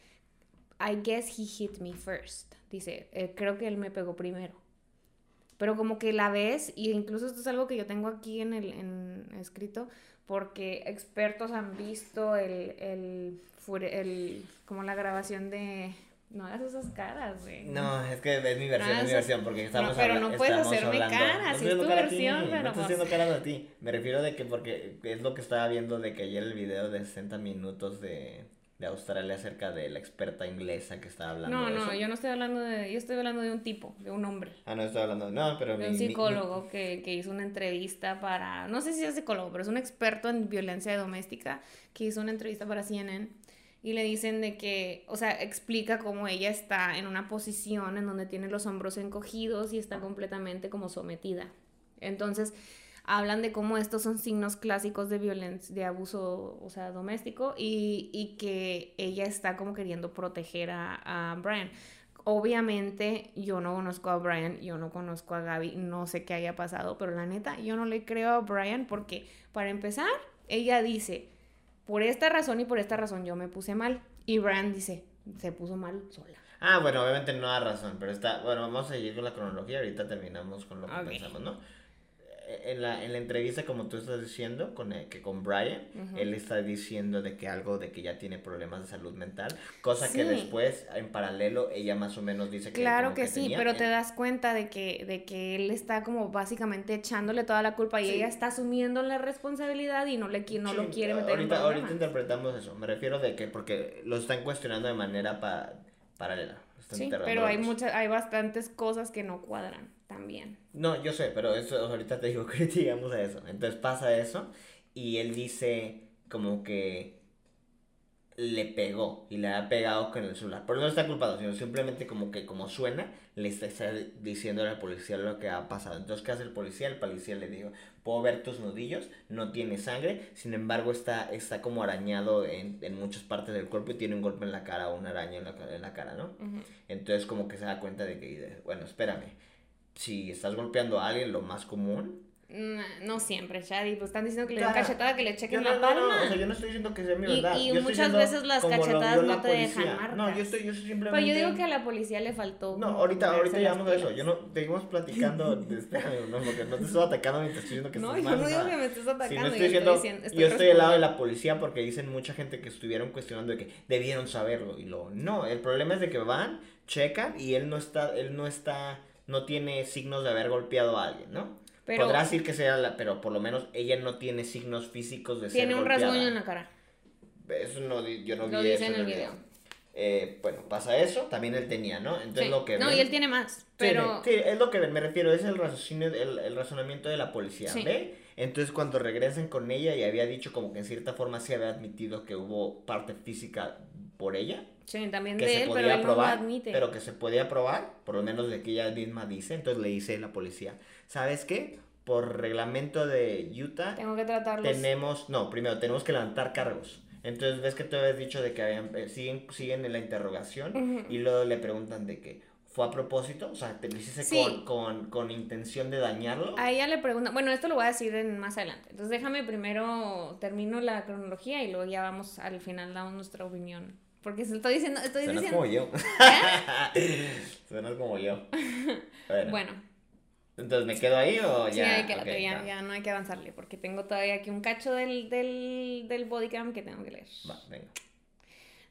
I guess he hit me first, dice, eh, creo que él me pegó primero. Pero como que la ves, y incluso esto es algo que yo tengo aquí en el en escrito, porque expertos han visto el, el, el como la grabación de no hagas esas caras, güey. No, es que es mi versión, es mi versión, porque estamos No, pero no puedes hacerme caras, no es tu versión, pero No estoy haciendo caras a ti, me refiero de que porque es lo que estaba viendo de que ayer el video de 60 minutos de de Australia acerca de la experta inglesa que estaba hablando. No, no, yo no estoy hablando de, yo estoy hablando de un tipo, de un hombre. Ah, no estoy hablando, no, pero... De un psicólogo Que, que, hizo una entrevista para, no sé si es psicólogo, pero es un experto en violencia doméstica que hizo una entrevista para CNN y le dicen de que, o sea, explica cómo ella está en una posición en donde tiene los hombros encogidos y está completamente como sometida. Entonces, hablan de cómo estos son signos clásicos de violencia, de abuso, o sea, doméstico, y, y que ella está como queriendo proteger a, a, Brian. Obviamente yo no conozco a Brian, yo no conozco a Gaby, no sé qué haya pasado, pero la neta, yo no le creo a Brian porque, para empezar, ella dice, por esta razón y por esta razón yo me puse mal. Y Brian dice, se puso mal sola. Ah, bueno, obviamente no da razón, pero está, bueno, vamos a seguir con la cronología, ahorita terminamos con lo que pensamos, ¿no? En la, en la entrevista, como tú estás diciendo, con que con Brian, él está diciendo de que algo de que ya tiene problemas de salud mental, cosa que después, en paralelo, ella más o menos dice que... Claro que, sí, pero te das cuenta de que, de que él está como básicamente echándole toda la culpa y ella está asumiendo la responsabilidad y no, le, no lo quiere meter ahorita, en Ahorita interpretamos eso, me refiero de que porque lo están cuestionando de manera paralela. Sí, pero hay muchas, hay bastantes cosas que no cuadran también. No, yo sé, pero eso ahorita te digo que digamos a eso. Entonces pasa eso y él dice como que le pegó y le ha pegado con el celular. Pero no está culpado, sino simplemente como que como suena, le está, diciendo al policía lo que ha pasado. Entonces, ¿qué hace el policía? El policía le dijo, puedo ver tus nudillos, no tiene sangre, sin embargo está, está como arañado en, en muchas partes del cuerpo y tiene un golpe en la cara o una araña en la, en la cara, ¿no? Entonces como que se da cuenta de que, bueno, espérame, si estás golpeando a alguien, lo más común no siempre, Shadi, pues están diciendo que le den cachetada, que le chequen la palma. No, o sea, yo no estoy diciendo que sea mi verdad. Y, y muchas veces las cachetadas no te dejan marcas. No, yo estoy, yo simplemente... Pero yo digo que a la policía le faltó... No, ahorita, ahorita llegamos a eso. Yo no, seguimos platicando, de, espérame, no, porque no te estoy atacando ni te estoy diciendo que no, estás mal. No, yo no digo que me estés atacando. no estoy diciendo, estoy diciendo, estoy yo estoy del lado de la policía porque dicen mucha gente que estuvieron cuestionando de que debieron saberlo. Y lo, no, el problema es de que van, checan y él no está, él no está no tiene signos de haber golpeado a alguien, ¿no? Podrá decir que sea, la, pero por lo menos ella no tiene signos físicos de tiene ser Tiene un rasguño en la cara. Eso no, yo no lo vi eso en el video. Eh, bueno, pasa eso, también él tenía, ¿no? Entonces lo que... No, y él tiene más, pero... Sí, es lo que me refiero, es el, el, el razonamiento de la policía, ¿ve? Entonces cuando regresan con ella y había dicho como que en cierta forma sí había admitido que hubo parte física por ella. Sí, también de él, pero él no lo admite. Pero que se podía probar, por lo menos de que ella misma dice, entonces le dice la policía, ¿sabes qué? Por reglamento de Utah... Tengo que tratarlos. Tenemos, no, primero tenemos que levantar cargos. Entonces ves que tú habías dicho de que habían, eh, siguen, siguen en la interrogación y luego le preguntan de que fue a propósito, o sea, te lo hiciste con, con, intención de dañarlo. A ella le preguntan, bueno, esto lo voy a decir en, más adelante. Entonces déjame primero termino la cronología y luego ya vamos al final damos nuestra opinión. Porque estoy diciendo, estoy Suenas diciendo. como yo. Suenas como yo. Bueno. Entonces, ¿me quedo ahí o ya? Sí, hay que, ya, ya, no hay que avanzarle, porque tengo todavía aquí un cacho del, del, del bodycam que tengo que leer. Va, venga.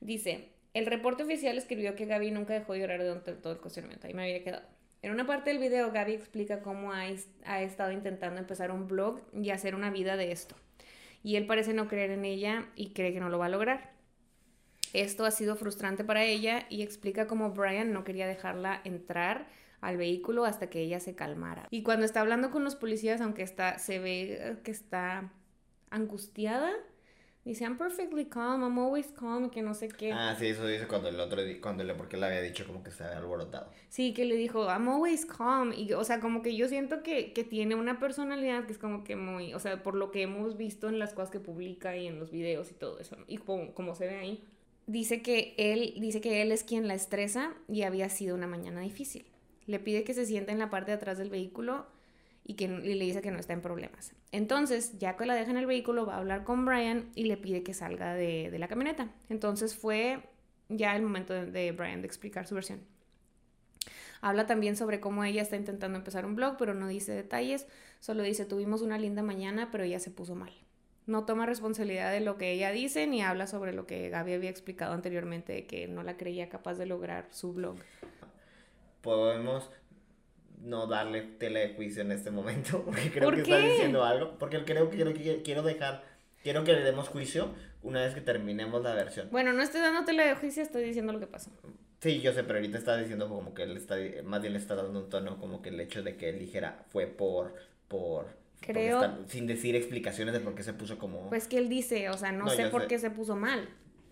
Dice, el reporte oficial escribió que Gaby nunca dejó de llorar durante todo el cuestionamiento, ahí me había quedado. En una parte del video, Gaby explica cómo ha, ha estado intentando empezar un blog y hacer una vida de esto. Y él parece no creer en ella y cree que no lo va a lograr. Esto ha sido frustrante para ella y explica cómo Brian no quería dejarla entrar al vehículo hasta que ella se calmara. Y cuando está hablando con los policías, aunque está, se ve que está angustiada, dice, I'm perfectly calm, I'm always calm, que no sé qué. Ah, sí, eso dice cuando el otro, cuando le, porque le había dicho como que se había alborotado. Sí, que le dijo, I'm always calm, y, o sea, como que yo siento que, que tiene una personalidad que es como que muy, o sea, por lo que hemos visto en las cosas que publica y en los videos y todo eso, y como, como se ve ahí. Dice que él, dice que él es quien la estresa y había sido una mañana difícil. Le pide que se siente en la parte de atrás del vehículo y, que, le dice que no está en problemas. Entonces, ya que la deja en el vehículo, va a hablar con Brian y le pide que salga de, la camioneta. Entonces fue ya el momento de, Brian de explicar su versión. Habla también sobre cómo ella está intentando empezar un blog, pero no dice detalles, solo dice tuvimos una linda mañana, pero ella se puso mal. No toma responsabilidad de lo que ella dice ni habla sobre lo que Gaby había explicado anteriormente, de que no la creía capaz de lograr su blog podemos no darle tele de juicio en este momento, porque creo que está diciendo algo, porque creo que quiero, quiero dejar, quiero que le demos juicio una vez que terminemos la versión. Bueno, no estoy dando tele de juicio, estoy diciendo lo que pasó. Sí, yo sé, pero ahorita está diciendo como que él está, más bien le está dando un tono como que el hecho de que él dijera fue por, por, Creo. sin decir explicaciones de por qué se puso como. Pues que él dice, o sea, no, sé por qué se puso mal.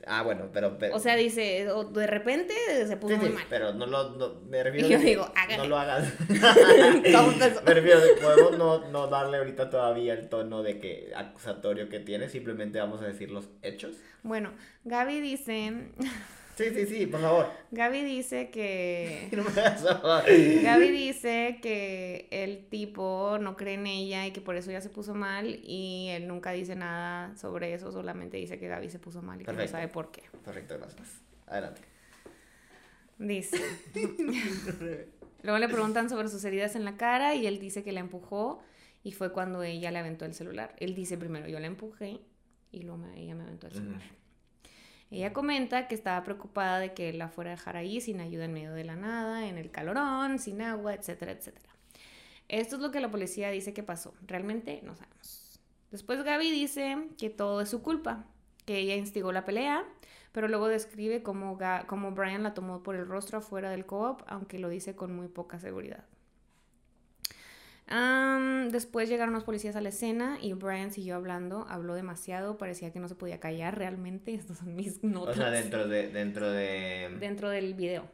Ah, bueno, pero, O sea, dice, de repente se puso muy mal. Pero no lo, no, me refiero y yo digo, no lo hagas. me refiero, podemos no, no darle ahorita todavía el tono de que acusatorio que tiene, simplemente vamos a decir los hechos. Bueno, Gaby dice... Sí, sí, sí, por favor. Gaby dice que. No Gaby dice que el tipo no cree en ella y que por eso ya se puso mal. Y él nunca dice nada sobre eso, solamente dice que Gaby se puso mal y que no sabe por qué. Perfecto, gracias. Adelante. Dice. Luego le preguntan sobre sus heridas en la cara y él dice que la empujó y fue cuando ella le aventó el celular. Él dice primero, yo la empujé y luego ella me aventó el celular. Ella comenta que estaba preocupada de que la fuera a dejar ahí sin ayuda en medio de la nada, en el calorón, sin agua, etcétera, etcétera. Esto es lo que la policía dice que pasó. Realmente no sabemos. Después Gaby dice que todo es su culpa, que ella instigó la pelea, pero luego describe cómo, cómo Brian la tomó por el rostro afuera del co-op, aunque lo dice con muy poca seguridad después llegaron los policías a la escena y Brian siguió hablando, habló demasiado, parecía que no se podía callar realmente, estas son mis notas. O sea, dentro de... Dentro, de... dentro del video.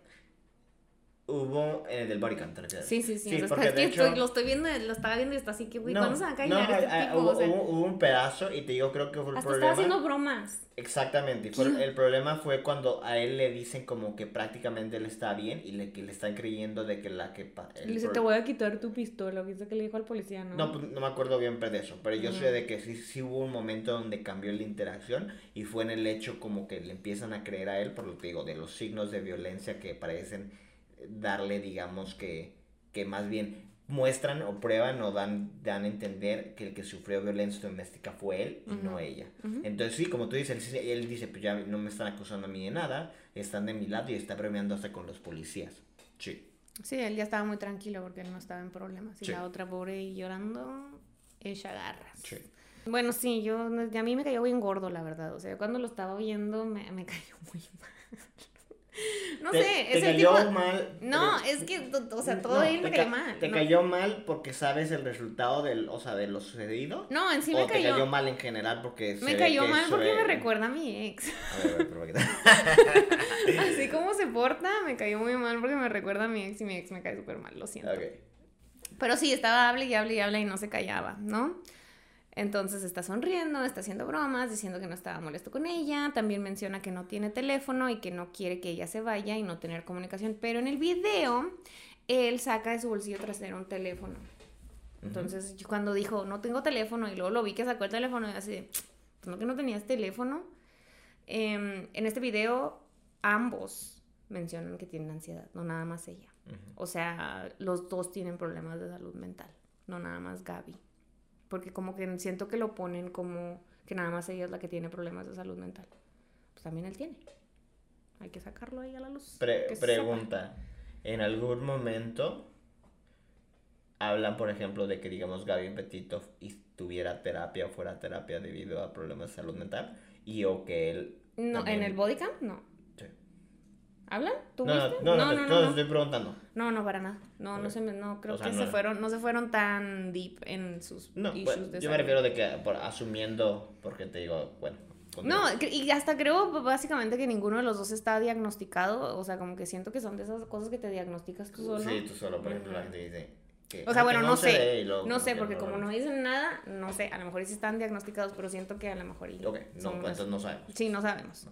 Hubo en el del body count, Sí, sí, sí. porque es que hecho, lo estoy viendo, lo estaba viendo y está así que, güey, ¿cuándo se van a caer? No, hubo, hubo, un pedazo y te digo, creo que fue el hasta problema. estaba haciendo bromas. Exactamente. El problema fue cuando a él le dicen como que prácticamente él está bien y le, que le están creyendo de que la que... Le dice, te voy a quitar tu pistola, que que le dijo al policía, ¿no? No, pues, no me acuerdo bien de eso, pero yo sé de que sí, sí hubo un momento donde cambió la interacción y fue en el hecho como que le empiezan a creer a él, por lo que digo, de los signos de violencia que parecen darle, digamos, que, que más bien muestran o prueban o dan, dan a entender que el que sufrió violencia doméstica fue él y no ella. Entonces sí, como tú dices, él, dice, pues ya no me están acusando a mí de nada, están de mi lado y está premiando hasta con los policías. Sí. Sí, él ya estaba muy tranquilo porque él no estaba en problemas. Y la otra pobre y llorando, ella garras. Sí. Bueno, sí, yo, a mí me cayó bien gordo, la verdad. O sea, cuando lo estaba viendo me, me cayó muy mal. No sé, te cayó mal. No, es que, o sea, todo él me cayó mal. ¿Te cayó mal porque sabes el resultado del, o sea, de lo sucedido? No, en sí me cayó. te cayó mal en general porque Me cayó mal porque me recuerda a mi ex. A ver, Así como se porta, me cayó muy mal porque me recuerda a mi ex y mi ex me cae súper mal, lo siento. Pero sí, estaba hable y hable y hable y no se callaba, ¿no? Entonces está sonriendo, está haciendo bromas, diciendo que no estaba molesto con ella. También menciona que no tiene teléfono y que no quiere que ella se vaya y no tener comunicación. Pero en el video, él saca de su bolsillo trasero un teléfono. Entonces, cuando dijo, no tengo teléfono, y luego lo vi que sacó el teléfono, y así, pues no que no tenías teléfono. Em, en este video, ambos mencionan que tienen ansiedad, no nada más ella. O sea, los dos tienen problemas de salud mental, no nada más Gaby porque como que siento que lo ponen como que nada más ella es la que tiene problemas de salud mental. Pues también él tiene. Hay que sacarlo ahí a la luz. pregunta, ¿en algún momento hablan, por ejemplo, de que digamos Gaby Petito tuviera terapia o fuera terapia debido a problemas de salud mental? Y o que él... No, en el bodycamp no. ¿Hablan? ¿Tú no, viste? No, no, no, no, estoy preguntando. No, no, para nada. No, no, se no creo que se fueron, no se fueron tan deep en sus no, issues de Yo me refiero de que por asumiendo, porque te digo, bueno. No, y hasta creo básicamente que ninguno de los dos está diagnosticado, o sea, como que siento que son de esas cosas que te diagnosticas tú solo. Sí, tú solo, por ejemplo, la gente dice... O sea, bueno, no, sé, no sé, porque como no dicen nada, no sé, a lo mejor sí están diagnosticados, pero siento que a lo mejor... ok, no, pues entonces no sabemos. Sí, no sabemos.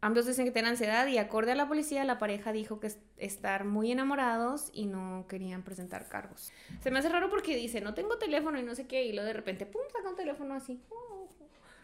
Ambos dicen que tienen ansiedad y acorde a la policía, la pareja dijo que estar muy enamorados y no querían presentar cargos. Se me hace raro porque dice, no tengo teléfono y no sé qué, y luego de repente, pum, saca un teléfono así.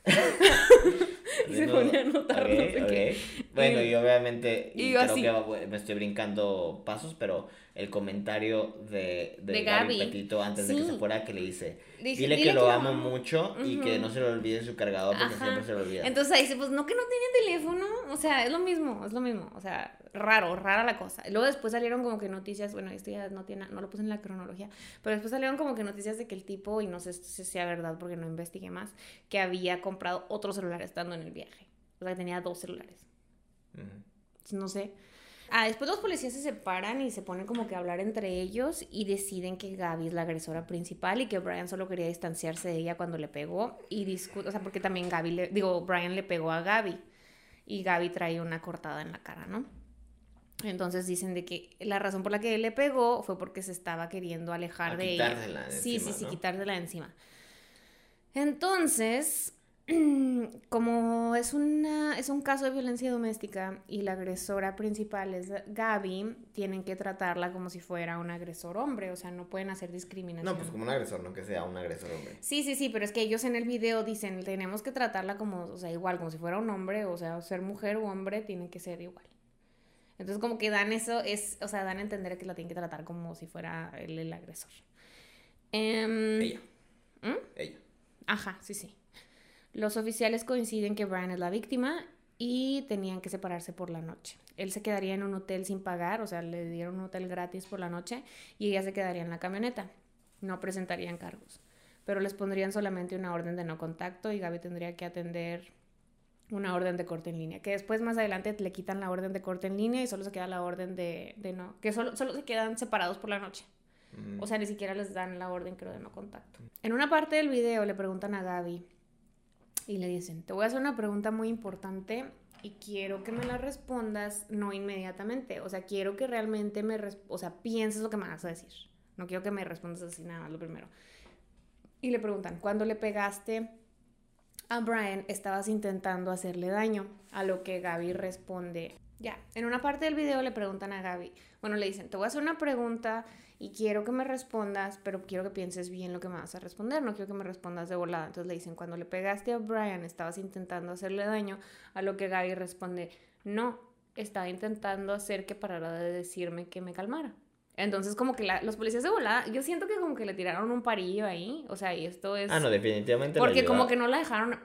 y se pone a anotar no sé qué. Bueno, y, obviamente y creo que me estoy brincando pasos, pero el comentario de, de, Gaby, Petito antes de que se fuera que le dice, dile, que, lo amo mucho y que no se le olvide su cargador porque siempre se lo olvida. Entonces dice, pues no que no tiene teléfono, o sea, es lo mismo, es lo mismo, o sea, raro, rara la cosa. Luego después salieron como que noticias, bueno, esto ya no tiene, no lo puse en la cronología, pero después salieron como que noticias de que el tipo, y no sé si sea verdad porque no investigué más, que había comprado otro celular estando en el viaje. O sea, tenía dos celulares. No sé. Ah, después los policías se separan y se ponen como que a hablar entre ellos y deciden que Gaby es la agresora principal y que Brian solo quería distanciarse de ella cuando le pegó y discute, o sea, porque también Gaby le, digo, Brian le pegó a Gaby y Gaby trae una cortada en la cara, ¿no? Entonces dicen de que la razón por la que él le pegó fue porque se estaba queriendo alejar de ella. De sí, sí, sí, quitársela de encima. Entonces, como es, una, es un caso de violencia doméstica y la agresora principal es Gaby, tienen que tratarla como si fuera un agresor hombre, o sea, no pueden hacer discriminación. No, pues como un agresor, no que sea un agresor hombre. Sí, sí, sí, pero es que ellos en el video dicen, tenemos que tratarla como, o sea, igual, como si fuera un hombre, o sea, ser mujer o hombre tienen que ser igual. Entonces como que dan eso, es, o sea, dan a entender que la tienen que tratar como si fuera él el agresor. Em, Ella. ¿Mm? Ella. Ajá, sí, sí. Los oficiales coinciden que Brian es la víctima y tenían que separarse por la noche. Él se quedaría en un hotel sin pagar, o sea, le dieron un hotel gratis por la noche y ella se quedaría en la camioneta. No presentarían cargos, pero les pondrían solamente una orden de no contacto y Gaby tendría que atender una orden de corte en línea, que después más adelante le quitan la orden de corte en línea y solo se queda la orden de, no, que solo, solo se quedan separados por la noche. Mm. O sea, ni siquiera les dan la orden, creo, de no contacto. En una parte del video le preguntan a Gaby y le dicen, te voy a hacer una pregunta muy importante y quiero que me la respondas no inmediatamente. O sea, quiero que realmente me, o sea, pienses lo que me vas a decir. No quiero que me respondas así nada más lo primero. Y le preguntan, ¿cuándo le pegaste a Brian? Estabas intentando hacerle daño. A lo que Gaby responde, ya. En una parte del video le preguntan a Gaby, bueno, le dicen, te voy a hacer una pregunta y quiero que me respondas, pero quiero que pienses bien lo que me vas a responder, no quiero que me respondas de volada. Entonces le dicen, cuando le pegaste a Brian, estabas intentando hacerle daño, a lo que Gaby responde, no, estaba intentando hacer que parara de decirme que me calmara. Entonces, como que la- los policías de volada, yo siento que como que le tiraron un parillo ahí, o sea, y esto es... Ah, no, definitivamente. Porque como que no la dejaron,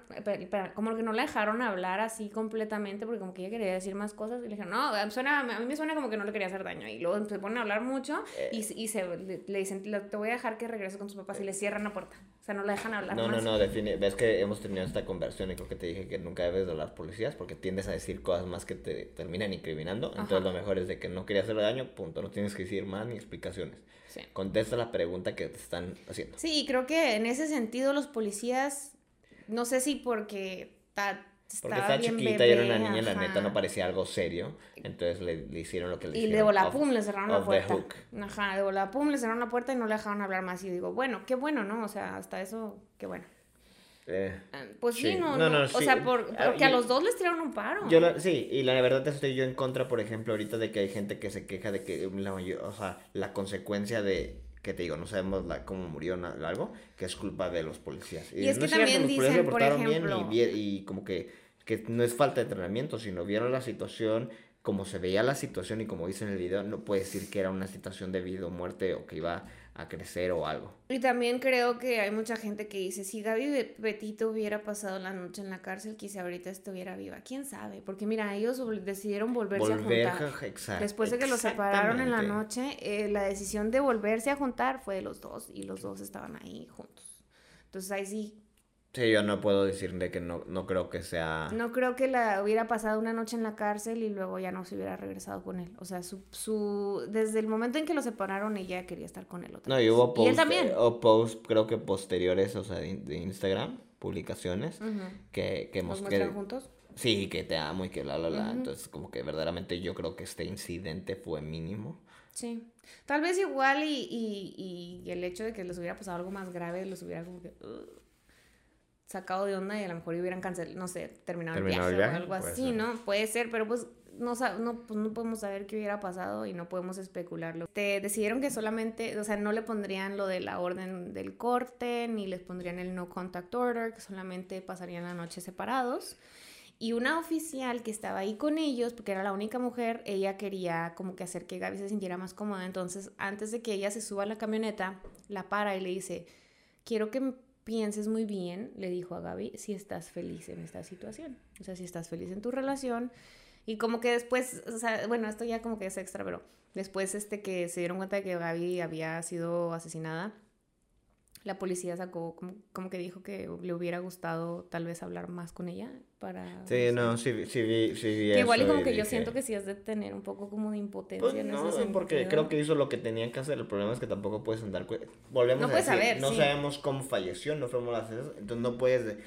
como que no la dejaron hablar así completamente, porque como que ella quería decir más cosas, y le dijeron, no, suena, a mí me suena como que no le quería hacer daño, y luego se ponen a hablar mucho, y, y se, le, le dicen, "Le- te voy a dejar que regrese con sus papás, y le cierran la puerta, sea, no la dejan hablar No, no, más. no, defini- ves que hemos tenido esta conversión y creo que te dije que nunca debes de hablar policías porque tiendes a decir cosas más que te terminan incriminando. Entonces lo mejor es de que no quería hacer daño, punto. No tienes que decir más ni explicaciones. Sí. Contesta la pregunta que te están haciendo. Sí, y creo que en ese sentido los policías, no sé si porque ta- Porque estaba bien chiquita y era una niña, la neta ajá. no parecía algo serio. Entonces le, le hicieron lo que le Y hicieron. de volada, off- pum, le cerraron la the puerta. hook. Ajá, de volada, pum, le cerraron la puerta y no le dejaron hablar más. Y digo, bueno, qué bueno, ¿no? O sea, hasta eso, qué bueno. Eh, Ah, Pues sí, Sí. no, No, no, no, O sí. sea, por, Ah, porque a y- los dos les tiraron un paro. Yo la- sí, y la verdad estoy yo en contra, por ejemplo, ahorita de que hay gente que se queja de que la, o sea, la consecuencia de que te digo, no sabemos la, cómo murió na- algo, que es culpa de los policías. Y es no que cierto, también los policías dicen, se por portaron bien ejemplo- y, y como que, que no es falta de entrenamiento, sino vieron la situación, como se veía la situación y como dice en el video, no puede decir que era una situación de vida o muerte o que iba a crecer o algo. Y también creo que hay mucha gente que dice, si Gaby Petito hubiera pasado la noche en la cárcel, quizá ahorita estuviera viva. ¿Quién sabe? Porque mira, ellos decidieron volverse Volver, a juntar. exacto, Después de que los separaron en la noche, eh, la decisión de volverse a juntar fue de los dos y los dos estaban ahí juntos. Entonces ahí sí, Sí, yo no puedo decir de que no, no creo que sea... no creo que la hubiera pasado una noche en la cárcel y luego ya no se hubiera regresado con él. O sea, su, su desde el momento en que los separaron ella quería estar con él otra No, y hubo y posts, él también. o posts creo que posteriores, o sea, de, de Instagram, publicaciones, Ujú. que, que, ¿Los que- juntos? sí, que te amo y que la, la, la, entonces como que verdaderamente yo creo que este incidente fue mínimo. Sí. Tal vez igual y, y, y el hecho de que les hubiera pasado algo más grave los hubiera como que uh, sacado de onda y a lo mejor hubieran cancelado, no sé, terminado el Terminado viaje, el viaje, o algo así, ser. ¿no? Puede ser, pero pues no, no, pues no podemos saber qué hubiera pasado y no podemos especularlo. Te decidieron que solamente, o sea, no le pondrían lo de la orden del corte, ni les pondrían el no contact order, que solamente pasarían la noche separados. Y una oficial que estaba ahí con ellos, porque era la única mujer, ella quería como que hacer que Gaby se sintiera más cómoda. Entonces, antes de que ella se suba a la camioneta, la para y le dice, quiero que pienses muy bien, le dijo a Gaby, si estás feliz en esta situación. O sea, si estás feliz en tu relación. Y como que después, o sea, bueno, esto ya como que es extra, pero después este que se dieron cuenta de que Gaby había sido asesinada, la policía sacó, como, como que dijo que le hubiera gustado tal vez hablar más con ella para... Sí, no, sí, sí vi, sí vi Que igual y como que yo dije, siento que sí has de tener un poco como de impotencia Pues en no, ese porque creo que hizo lo que tenían que hacer. El problema es que tampoco puedes andar. Volvemos No a puedes decir, saber, no sí. sabemos cómo falleció, no fuimos las entonces no puedes, de-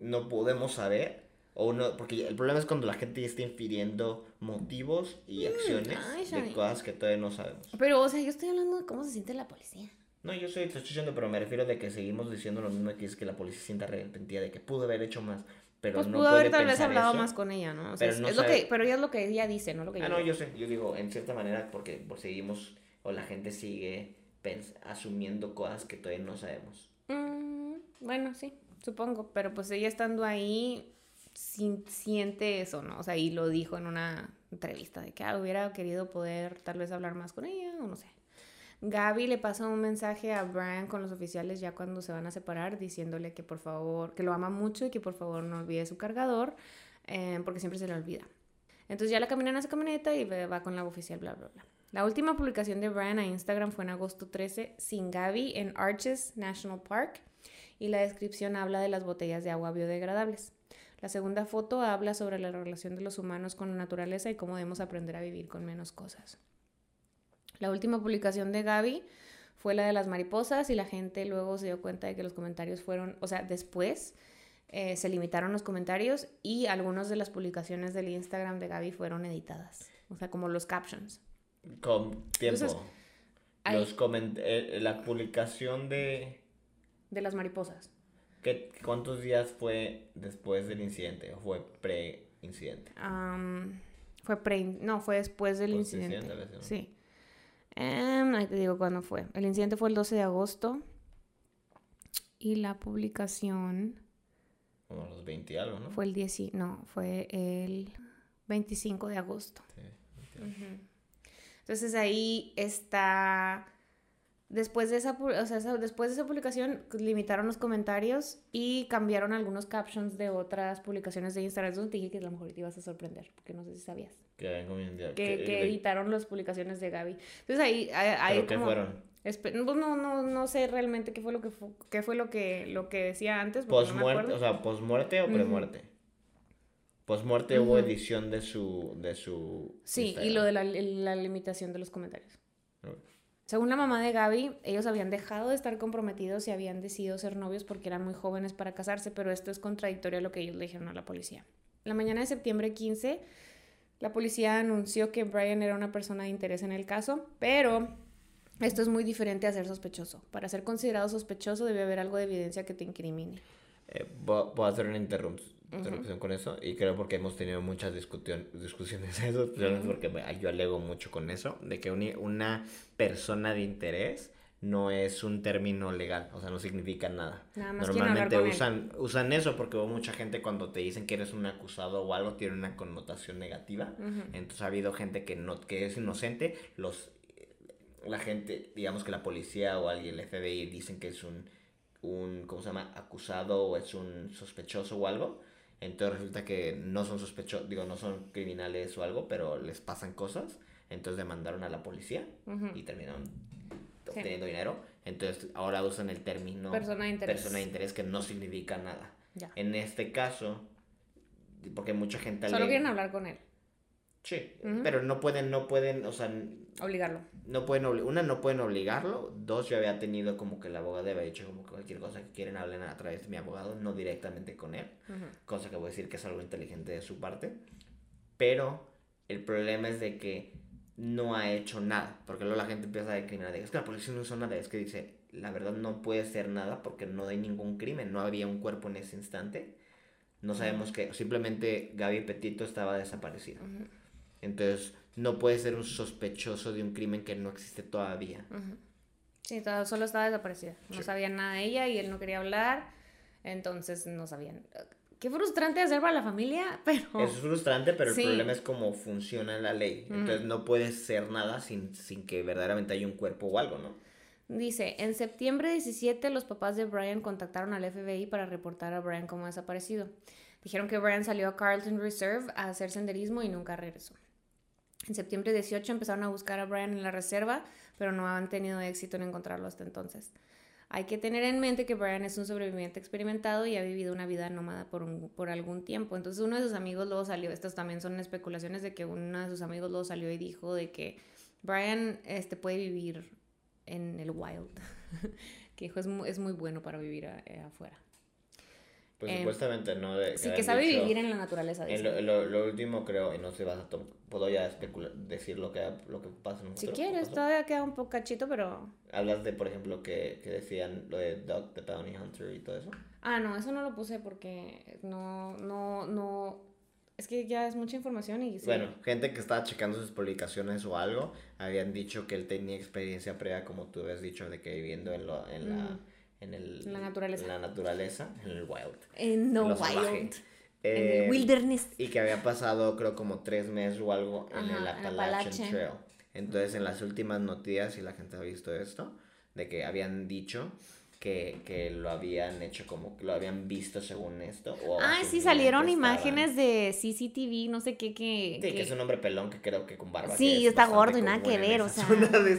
no podemos saber. O no, porque el problema es cuando la gente ya está infiriendo motivos y acciones Mm, ay, de cosas que todavía no sabemos. Pero, o sea, yo estoy hablando de cómo se siente la policía. No, yo soy, te estoy diciendo, pero me refiero de que seguimos diciendo lo mismo que es que la policía se sienta arrepentida de que pudo haber hecho más, pero Pues no pudo haber tal vez hablado eso. más con ella, ¿no? O sea, pero es, no es lo que, pero ella es lo que ella dice, no lo que Ah, yo no, digo. yo sé, yo digo, en cierta manera, porque pues, seguimos, o la gente sigue pens- asumiendo cosas que todavía no sabemos. Mm, bueno, sí, supongo, pero pues ella estando ahí sin- siente eso, ¿no? O sea, y lo dijo en una entrevista de que ah, hubiera querido poder tal vez hablar más con ella, o no sé. Gaby le pasó un mensaje a Brian con los oficiales ya cuando se van a separar, diciéndole que por favor, que lo ama mucho y que por favor no olvide su cargador, eh, porque siempre se le olvida. Entonces ya la caminan a su camioneta y va con la oficial, bla, bla, bla. La última publicación de Brian a Instagram fue en agosto 13, sin Gaby, en Arches National Park, y la descripción habla de las botellas de agua biodegradables. La segunda foto habla sobre la relación de los humanos con la naturaleza y cómo debemos aprender a vivir con menos cosas. La última publicación de Gaby fue la de las mariposas y la gente luego se dio cuenta de que los comentarios fueron, o sea, después eh, se limitaron los comentarios y algunas de las publicaciones del Instagram de Gaby fueron editadas, o sea, como los captions. Con tiempo. Entonces, hay- Los coment- eh, la publicación de... De las mariposas. ¿qué, ¿Cuántos días fue después del incidente? ¿O fue pre-incidente? Am, fue pre, no, fue después del Post incidente. incidente. Sí. Em, ahí te digo cuándo fue. El incidente fue el 12 de agosto. Y la publicación Como los 20 y algo, ¿no? fue el 10, no, fue el 25 de agosto. Sí, Ujú. Entonces ahí está Después de, esa, o sea, después de esa publicación limitaron los comentarios y cambiaron algunos captions de otras publicaciones de Instagram. Te dije que a lo mejor te ibas a sorprender, porque no sé si sabías. Que, que, que editaron las publicaciones de Gaby. Entonces ahí... ahí qué fueron? Pues no, no, no sé realmente qué fue lo que fue, qué fue lo que, lo que decía antes. ¿Posmuerte? o sea, ¿posmuerte o premuerte? Posmuerte hubo edición de su... De su sí, y lo de la, la limitación de los comentarios. Según la mamá de Gaby, ellos habían dejado de estar comprometidos y habían decidido ser novios porque eran muy jóvenes para casarse, pero esto es contradictorio a lo que ellos le dijeron a la policía. La mañana de septiembre 15, la policía anunció que Brian era una persona de interés en el caso, pero esto es muy diferente a ser sospechoso. Para ser considerado sospechoso debe haber algo de evidencia que te incrimine. Eh, voy a hacer una interrupción con eso y creo porque hemos tenido muchas discusiones eso, porque yo alego mucho con eso, de que una persona de interés no es un término legal, o sea, no significa nada. Normalmente usan, usan eso porque mucha gente cuando te dicen que eres un acusado o algo tiene una connotación negativa. Entonces ha habido gente que no que es inocente, los la gente, digamos que la policía o alguien el FBI dicen que es un un ¿cómo se llama? acusado o es un sospechoso o algo entonces resulta que no son sospechosos, digo, no son criminales o algo, pero les pasan cosas. Entonces demandaron a la policía y terminaron obteniendo dinero. Entonces ahora usan el término persona de interés, persona de interés que no significa nada. En este caso, porque mucha gente... Solo quieren hablar con él. Sí, pero no pueden, no pueden, o sea... Obligarlo. No pueden, una, no pueden obligarlo. Dos, yo había tenido como que el abogado había dicho como que cualquier cosa que quieren hablen a través de mi abogado, no directamente con él. Cosa que voy a decir que es algo inteligente de su parte. Pero el problema es de que no ha hecho nada. Porque luego la gente empieza a decriminar. Es que la policía no hizo nada. Es que dice, la verdad no puede ser nada porque no hay ningún crimen. No había un cuerpo en ese instante. No sabemos que simplemente Gaby Petito estaba desaparecida. Entonces, no puede ser un sospechoso de un crimen que no existe todavía. Sí, solo estaba desaparecida. No sabían nada de ella y él no quería hablar. Entonces, no sabían. Qué frustrante hacer para la familia, pero... Es frustrante, pero el problema es cómo funciona la ley. Entonces, no puede ser nada sin, sin que verdaderamente haya un cuerpo o algo, ¿no? Dice, en septiembre 17 los papás de Brian contactaron al FBI para reportar a Brian como desaparecido. Dijeron que Brian salió a Carlton Reserve a hacer senderismo y nunca regresó. En septiembre 18 empezaron a buscar a Brian en la reserva, pero no han tenido éxito en encontrarlo hasta entonces. Hay que tener en mente que Brian es un sobreviviente experimentado y ha vivido una vida nómada por, por algún tiempo. Entonces uno de sus amigos luego salió, estas también son especulaciones de que uno de sus amigos luego salió y dijo de que Brian este, puede vivir en el wild, que es muy, es muy bueno para vivir eh, afuera. Pues supuestamente no. De, sí, que sabe vivir en la naturaleza. En lo, lo, último creo, y no sé, vas a puedo ya especular, decir lo que, lo que pasa en Si quieres, todavía queda un poco cachito, pero... Hablas de, por ejemplo, que, que decían lo de Doug the Bounty Hunter y todo eso. Ah, no, eso no lo puse porque no, no, no... Es que ya es mucha información y... Bueno, gente que estaba checando sus publicaciones o algo, habían dicho que él tenía experiencia previa, como tú habías dicho, de que viviendo en, lo, en la... En, el, la naturaleza. En la naturaleza, en el wild. En no wild. en el eh, wilderness. Y que había pasado, creo, como tres meses o algo en el Appalachian Trail. Entonces, en las últimas noticias, si la gente ha visto esto, de que habían dicho que, que, lo habían hecho como que lo habían visto según esto. ah, sí, salieron imágenes de CCTV, no sé qué, que... Sí, que... es un hombre pelón que creo que con barba. Sí, está gordo y nada que ver, o sea.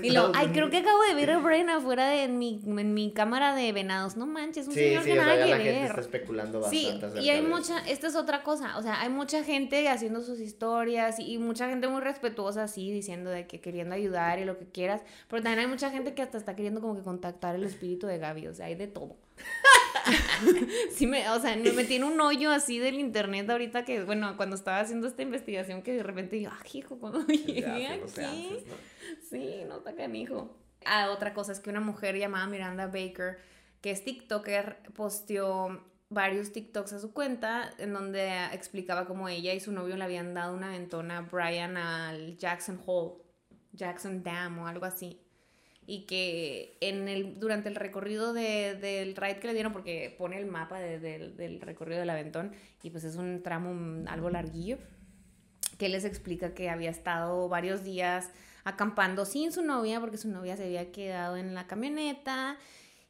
Y lo, ay, creo que acabo de ver a Brian afuera de mi, en mi cámara de venados. No manches, un señor que nada que la Gente está especulando bastante. Sí, y hay mucha, esta es otra cosa, o sea, hay mucha gente haciendo sus historias y, y mucha gente muy respetuosa así, diciendo de que queriendo ayudar y lo que quieras, pero también hay mucha gente que hasta está queriendo como que contactar el espíritu de Gaby, o sea, hay de todo. sí me, o sea, me en un hoyo así del internet ahorita que, bueno, cuando estaba haciendo esta investigación que de repente digo, ah, hijo, cuando llegué aquí. Sí, no está canijo. Ah, otra cosa es que una mujer llamada Miranda Baker, que es TikToker, posteó varios TikToks a su cuenta en donde explicaba cómo ella y su novio le habían dado una ventona a Brian al Jackson Hole, Jackson Dam o algo así y que en el, durante el recorrido de, del ride que le dieron, porque pone el mapa del recorrido del aventón y pues es un tramo algo larguillo, que les explica que había estado varios días acampando sin su novia porque su novia se había quedado en la camioneta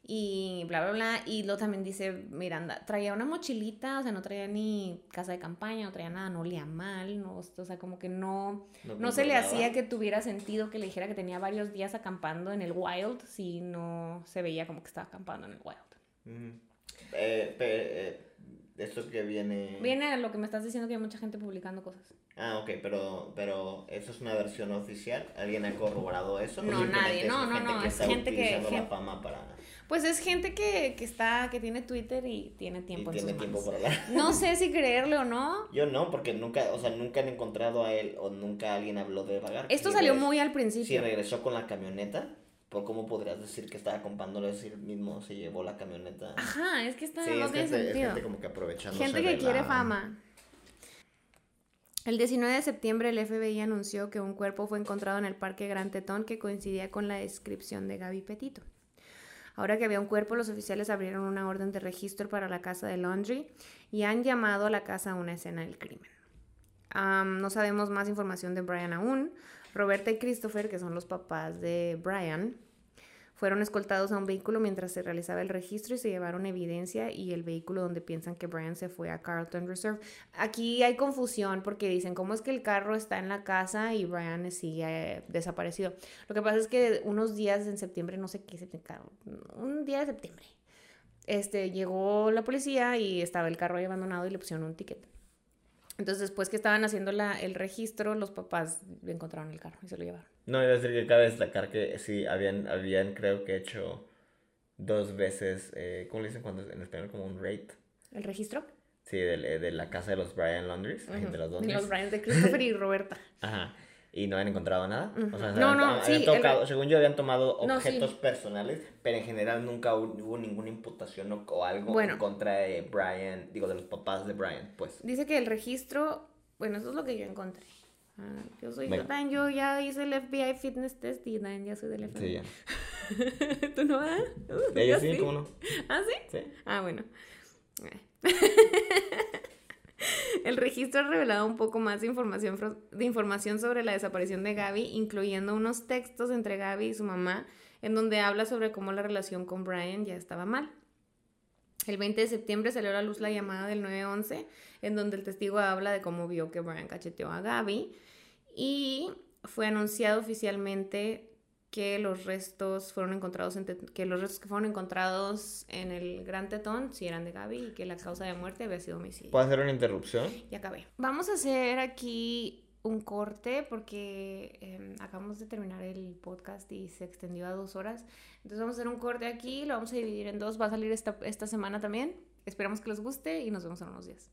y bla, bla, bla. Y luego también dice Miranda, traía una mochilita, o sea, no traía ni casa de campaña, no traía nada, no olía mal, no, o sea, como que no, no, se le hacía que tuviera sentido que le dijera que tenía varios días acampando en el wild si no se veía como que estaba acampando en el wild. eh, eh, esto que viene... Viene a lo que me estás diciendo que hay mucha gente publicando cosas. Ah, ok, pero, pero ¿eso es una versión oficial? ¿Alguien ha corroborado eso? No, nadie, no, no, no, es gente que... la fama para... Pues es gente que, que, está, que tiene Twitter y tiene tiempo y tiene tiempo para hablar. No sé si creerle o no. Yo no, porque nunca, o sea, nunca han encontrado a él o nunca alguien habló de vagar. Esto salió muy al principio. Si regresó con la camioneta, ¿por cómo podrías decir que estaba comprándolo si él mismo se llevó la camioneta? Ajá, es que está, sí, no es tiene gente, sentido. Es gente como que aprovechando. Gente que quiere fama. El 19 de septiembre el FBI anunció que un cuerpo fue encontrado en el Parque Gran Tetón que coincidía con la descripción de Gaby Petito. Ahora que había un cuerpo, los oficiales abrieron una orden de registro para la casa de Laundry y han llamado a la casa a una escena del crimen. No sabemos más información de Brian aún. Roberta y Christopher, que son los papás de Brian, fueron escoltados a un vehículo mientras se realizaba el registro y se llevaron evidencia y el vehículo donde piensan que Brian se fue a Carlton Reserve. Aquí hay confusión porque dicen, ¿cómo es que el carro está en la casa y Brian sigue eh, desaparecido? Lo que pasa es que unos días en septiembre, no sé qué, un día de septiembre, este, llegó la policía y estaba el carro ahí abandonado y le pusieron un ticket. Entonces, después que estaban haciendo la, el registro, los papás encontraron el carro y se lo llevaron. No, iba a decir que cabe destacar que sí, habían, habían creo que hecho dos veces, eh, ¿cómo le dicen cuando en español? Como un rate. ¿El registro? Sí, de, de la casa de los Brian Laundries, uh -huh. de los Laundries. Los Brian de Christopher y Roberta. Ajá. ¿Y no han encontrado nada? Uh -huh. o sea, no, habían, no, habían sí, tocado, el... según yo, habían tomado No, objetos sí. personales, pero en general nunca hubo ninguna imputación o, o algo Bueno. en contra de Brian, digo, de los papás de Brian, pues. Dice que el registro, bueno, eso es lo que yo encontré. Ah, yo soy. Dan, yo ya hice el FBI Fitness Test y Dan ya soy del FBI. Sí, ya. ¿Tú no vas? Uh, yo sí, ¿cómo no? ¿Ah, sí? Sí. Ah, bueno. El registro ha revelado un poco más de información, de información sobre la desaparición de Gaby, incluyendo unos textos entre Gaby y su mamá, en donde habla sobre cómo la relación con Brian ya estaba mal. El 20 de septiembre salió a la luz la llamada del 911, en donde el testigo habla de cómo vio que Brian cacheteó a Gaby, y fue anunciado oficialmente que los restos fueron encontrados en que los restos que fueron encontrados en el Gran Tetón sí eran de Gaby y que la causa de muerte había sido homicidio. ¿Puedo hacer una interrupción? Ya acabé. Vamos a hacer aquí un corte porque eh, acabamos de terminar el podcast y se extendió a dos horas. Entonces vamos a hacer un corte aquí, lo vamos a dividir en dos. Va a salir esta, esta semana también. Esperamos que les guste y nos vemos en unos días.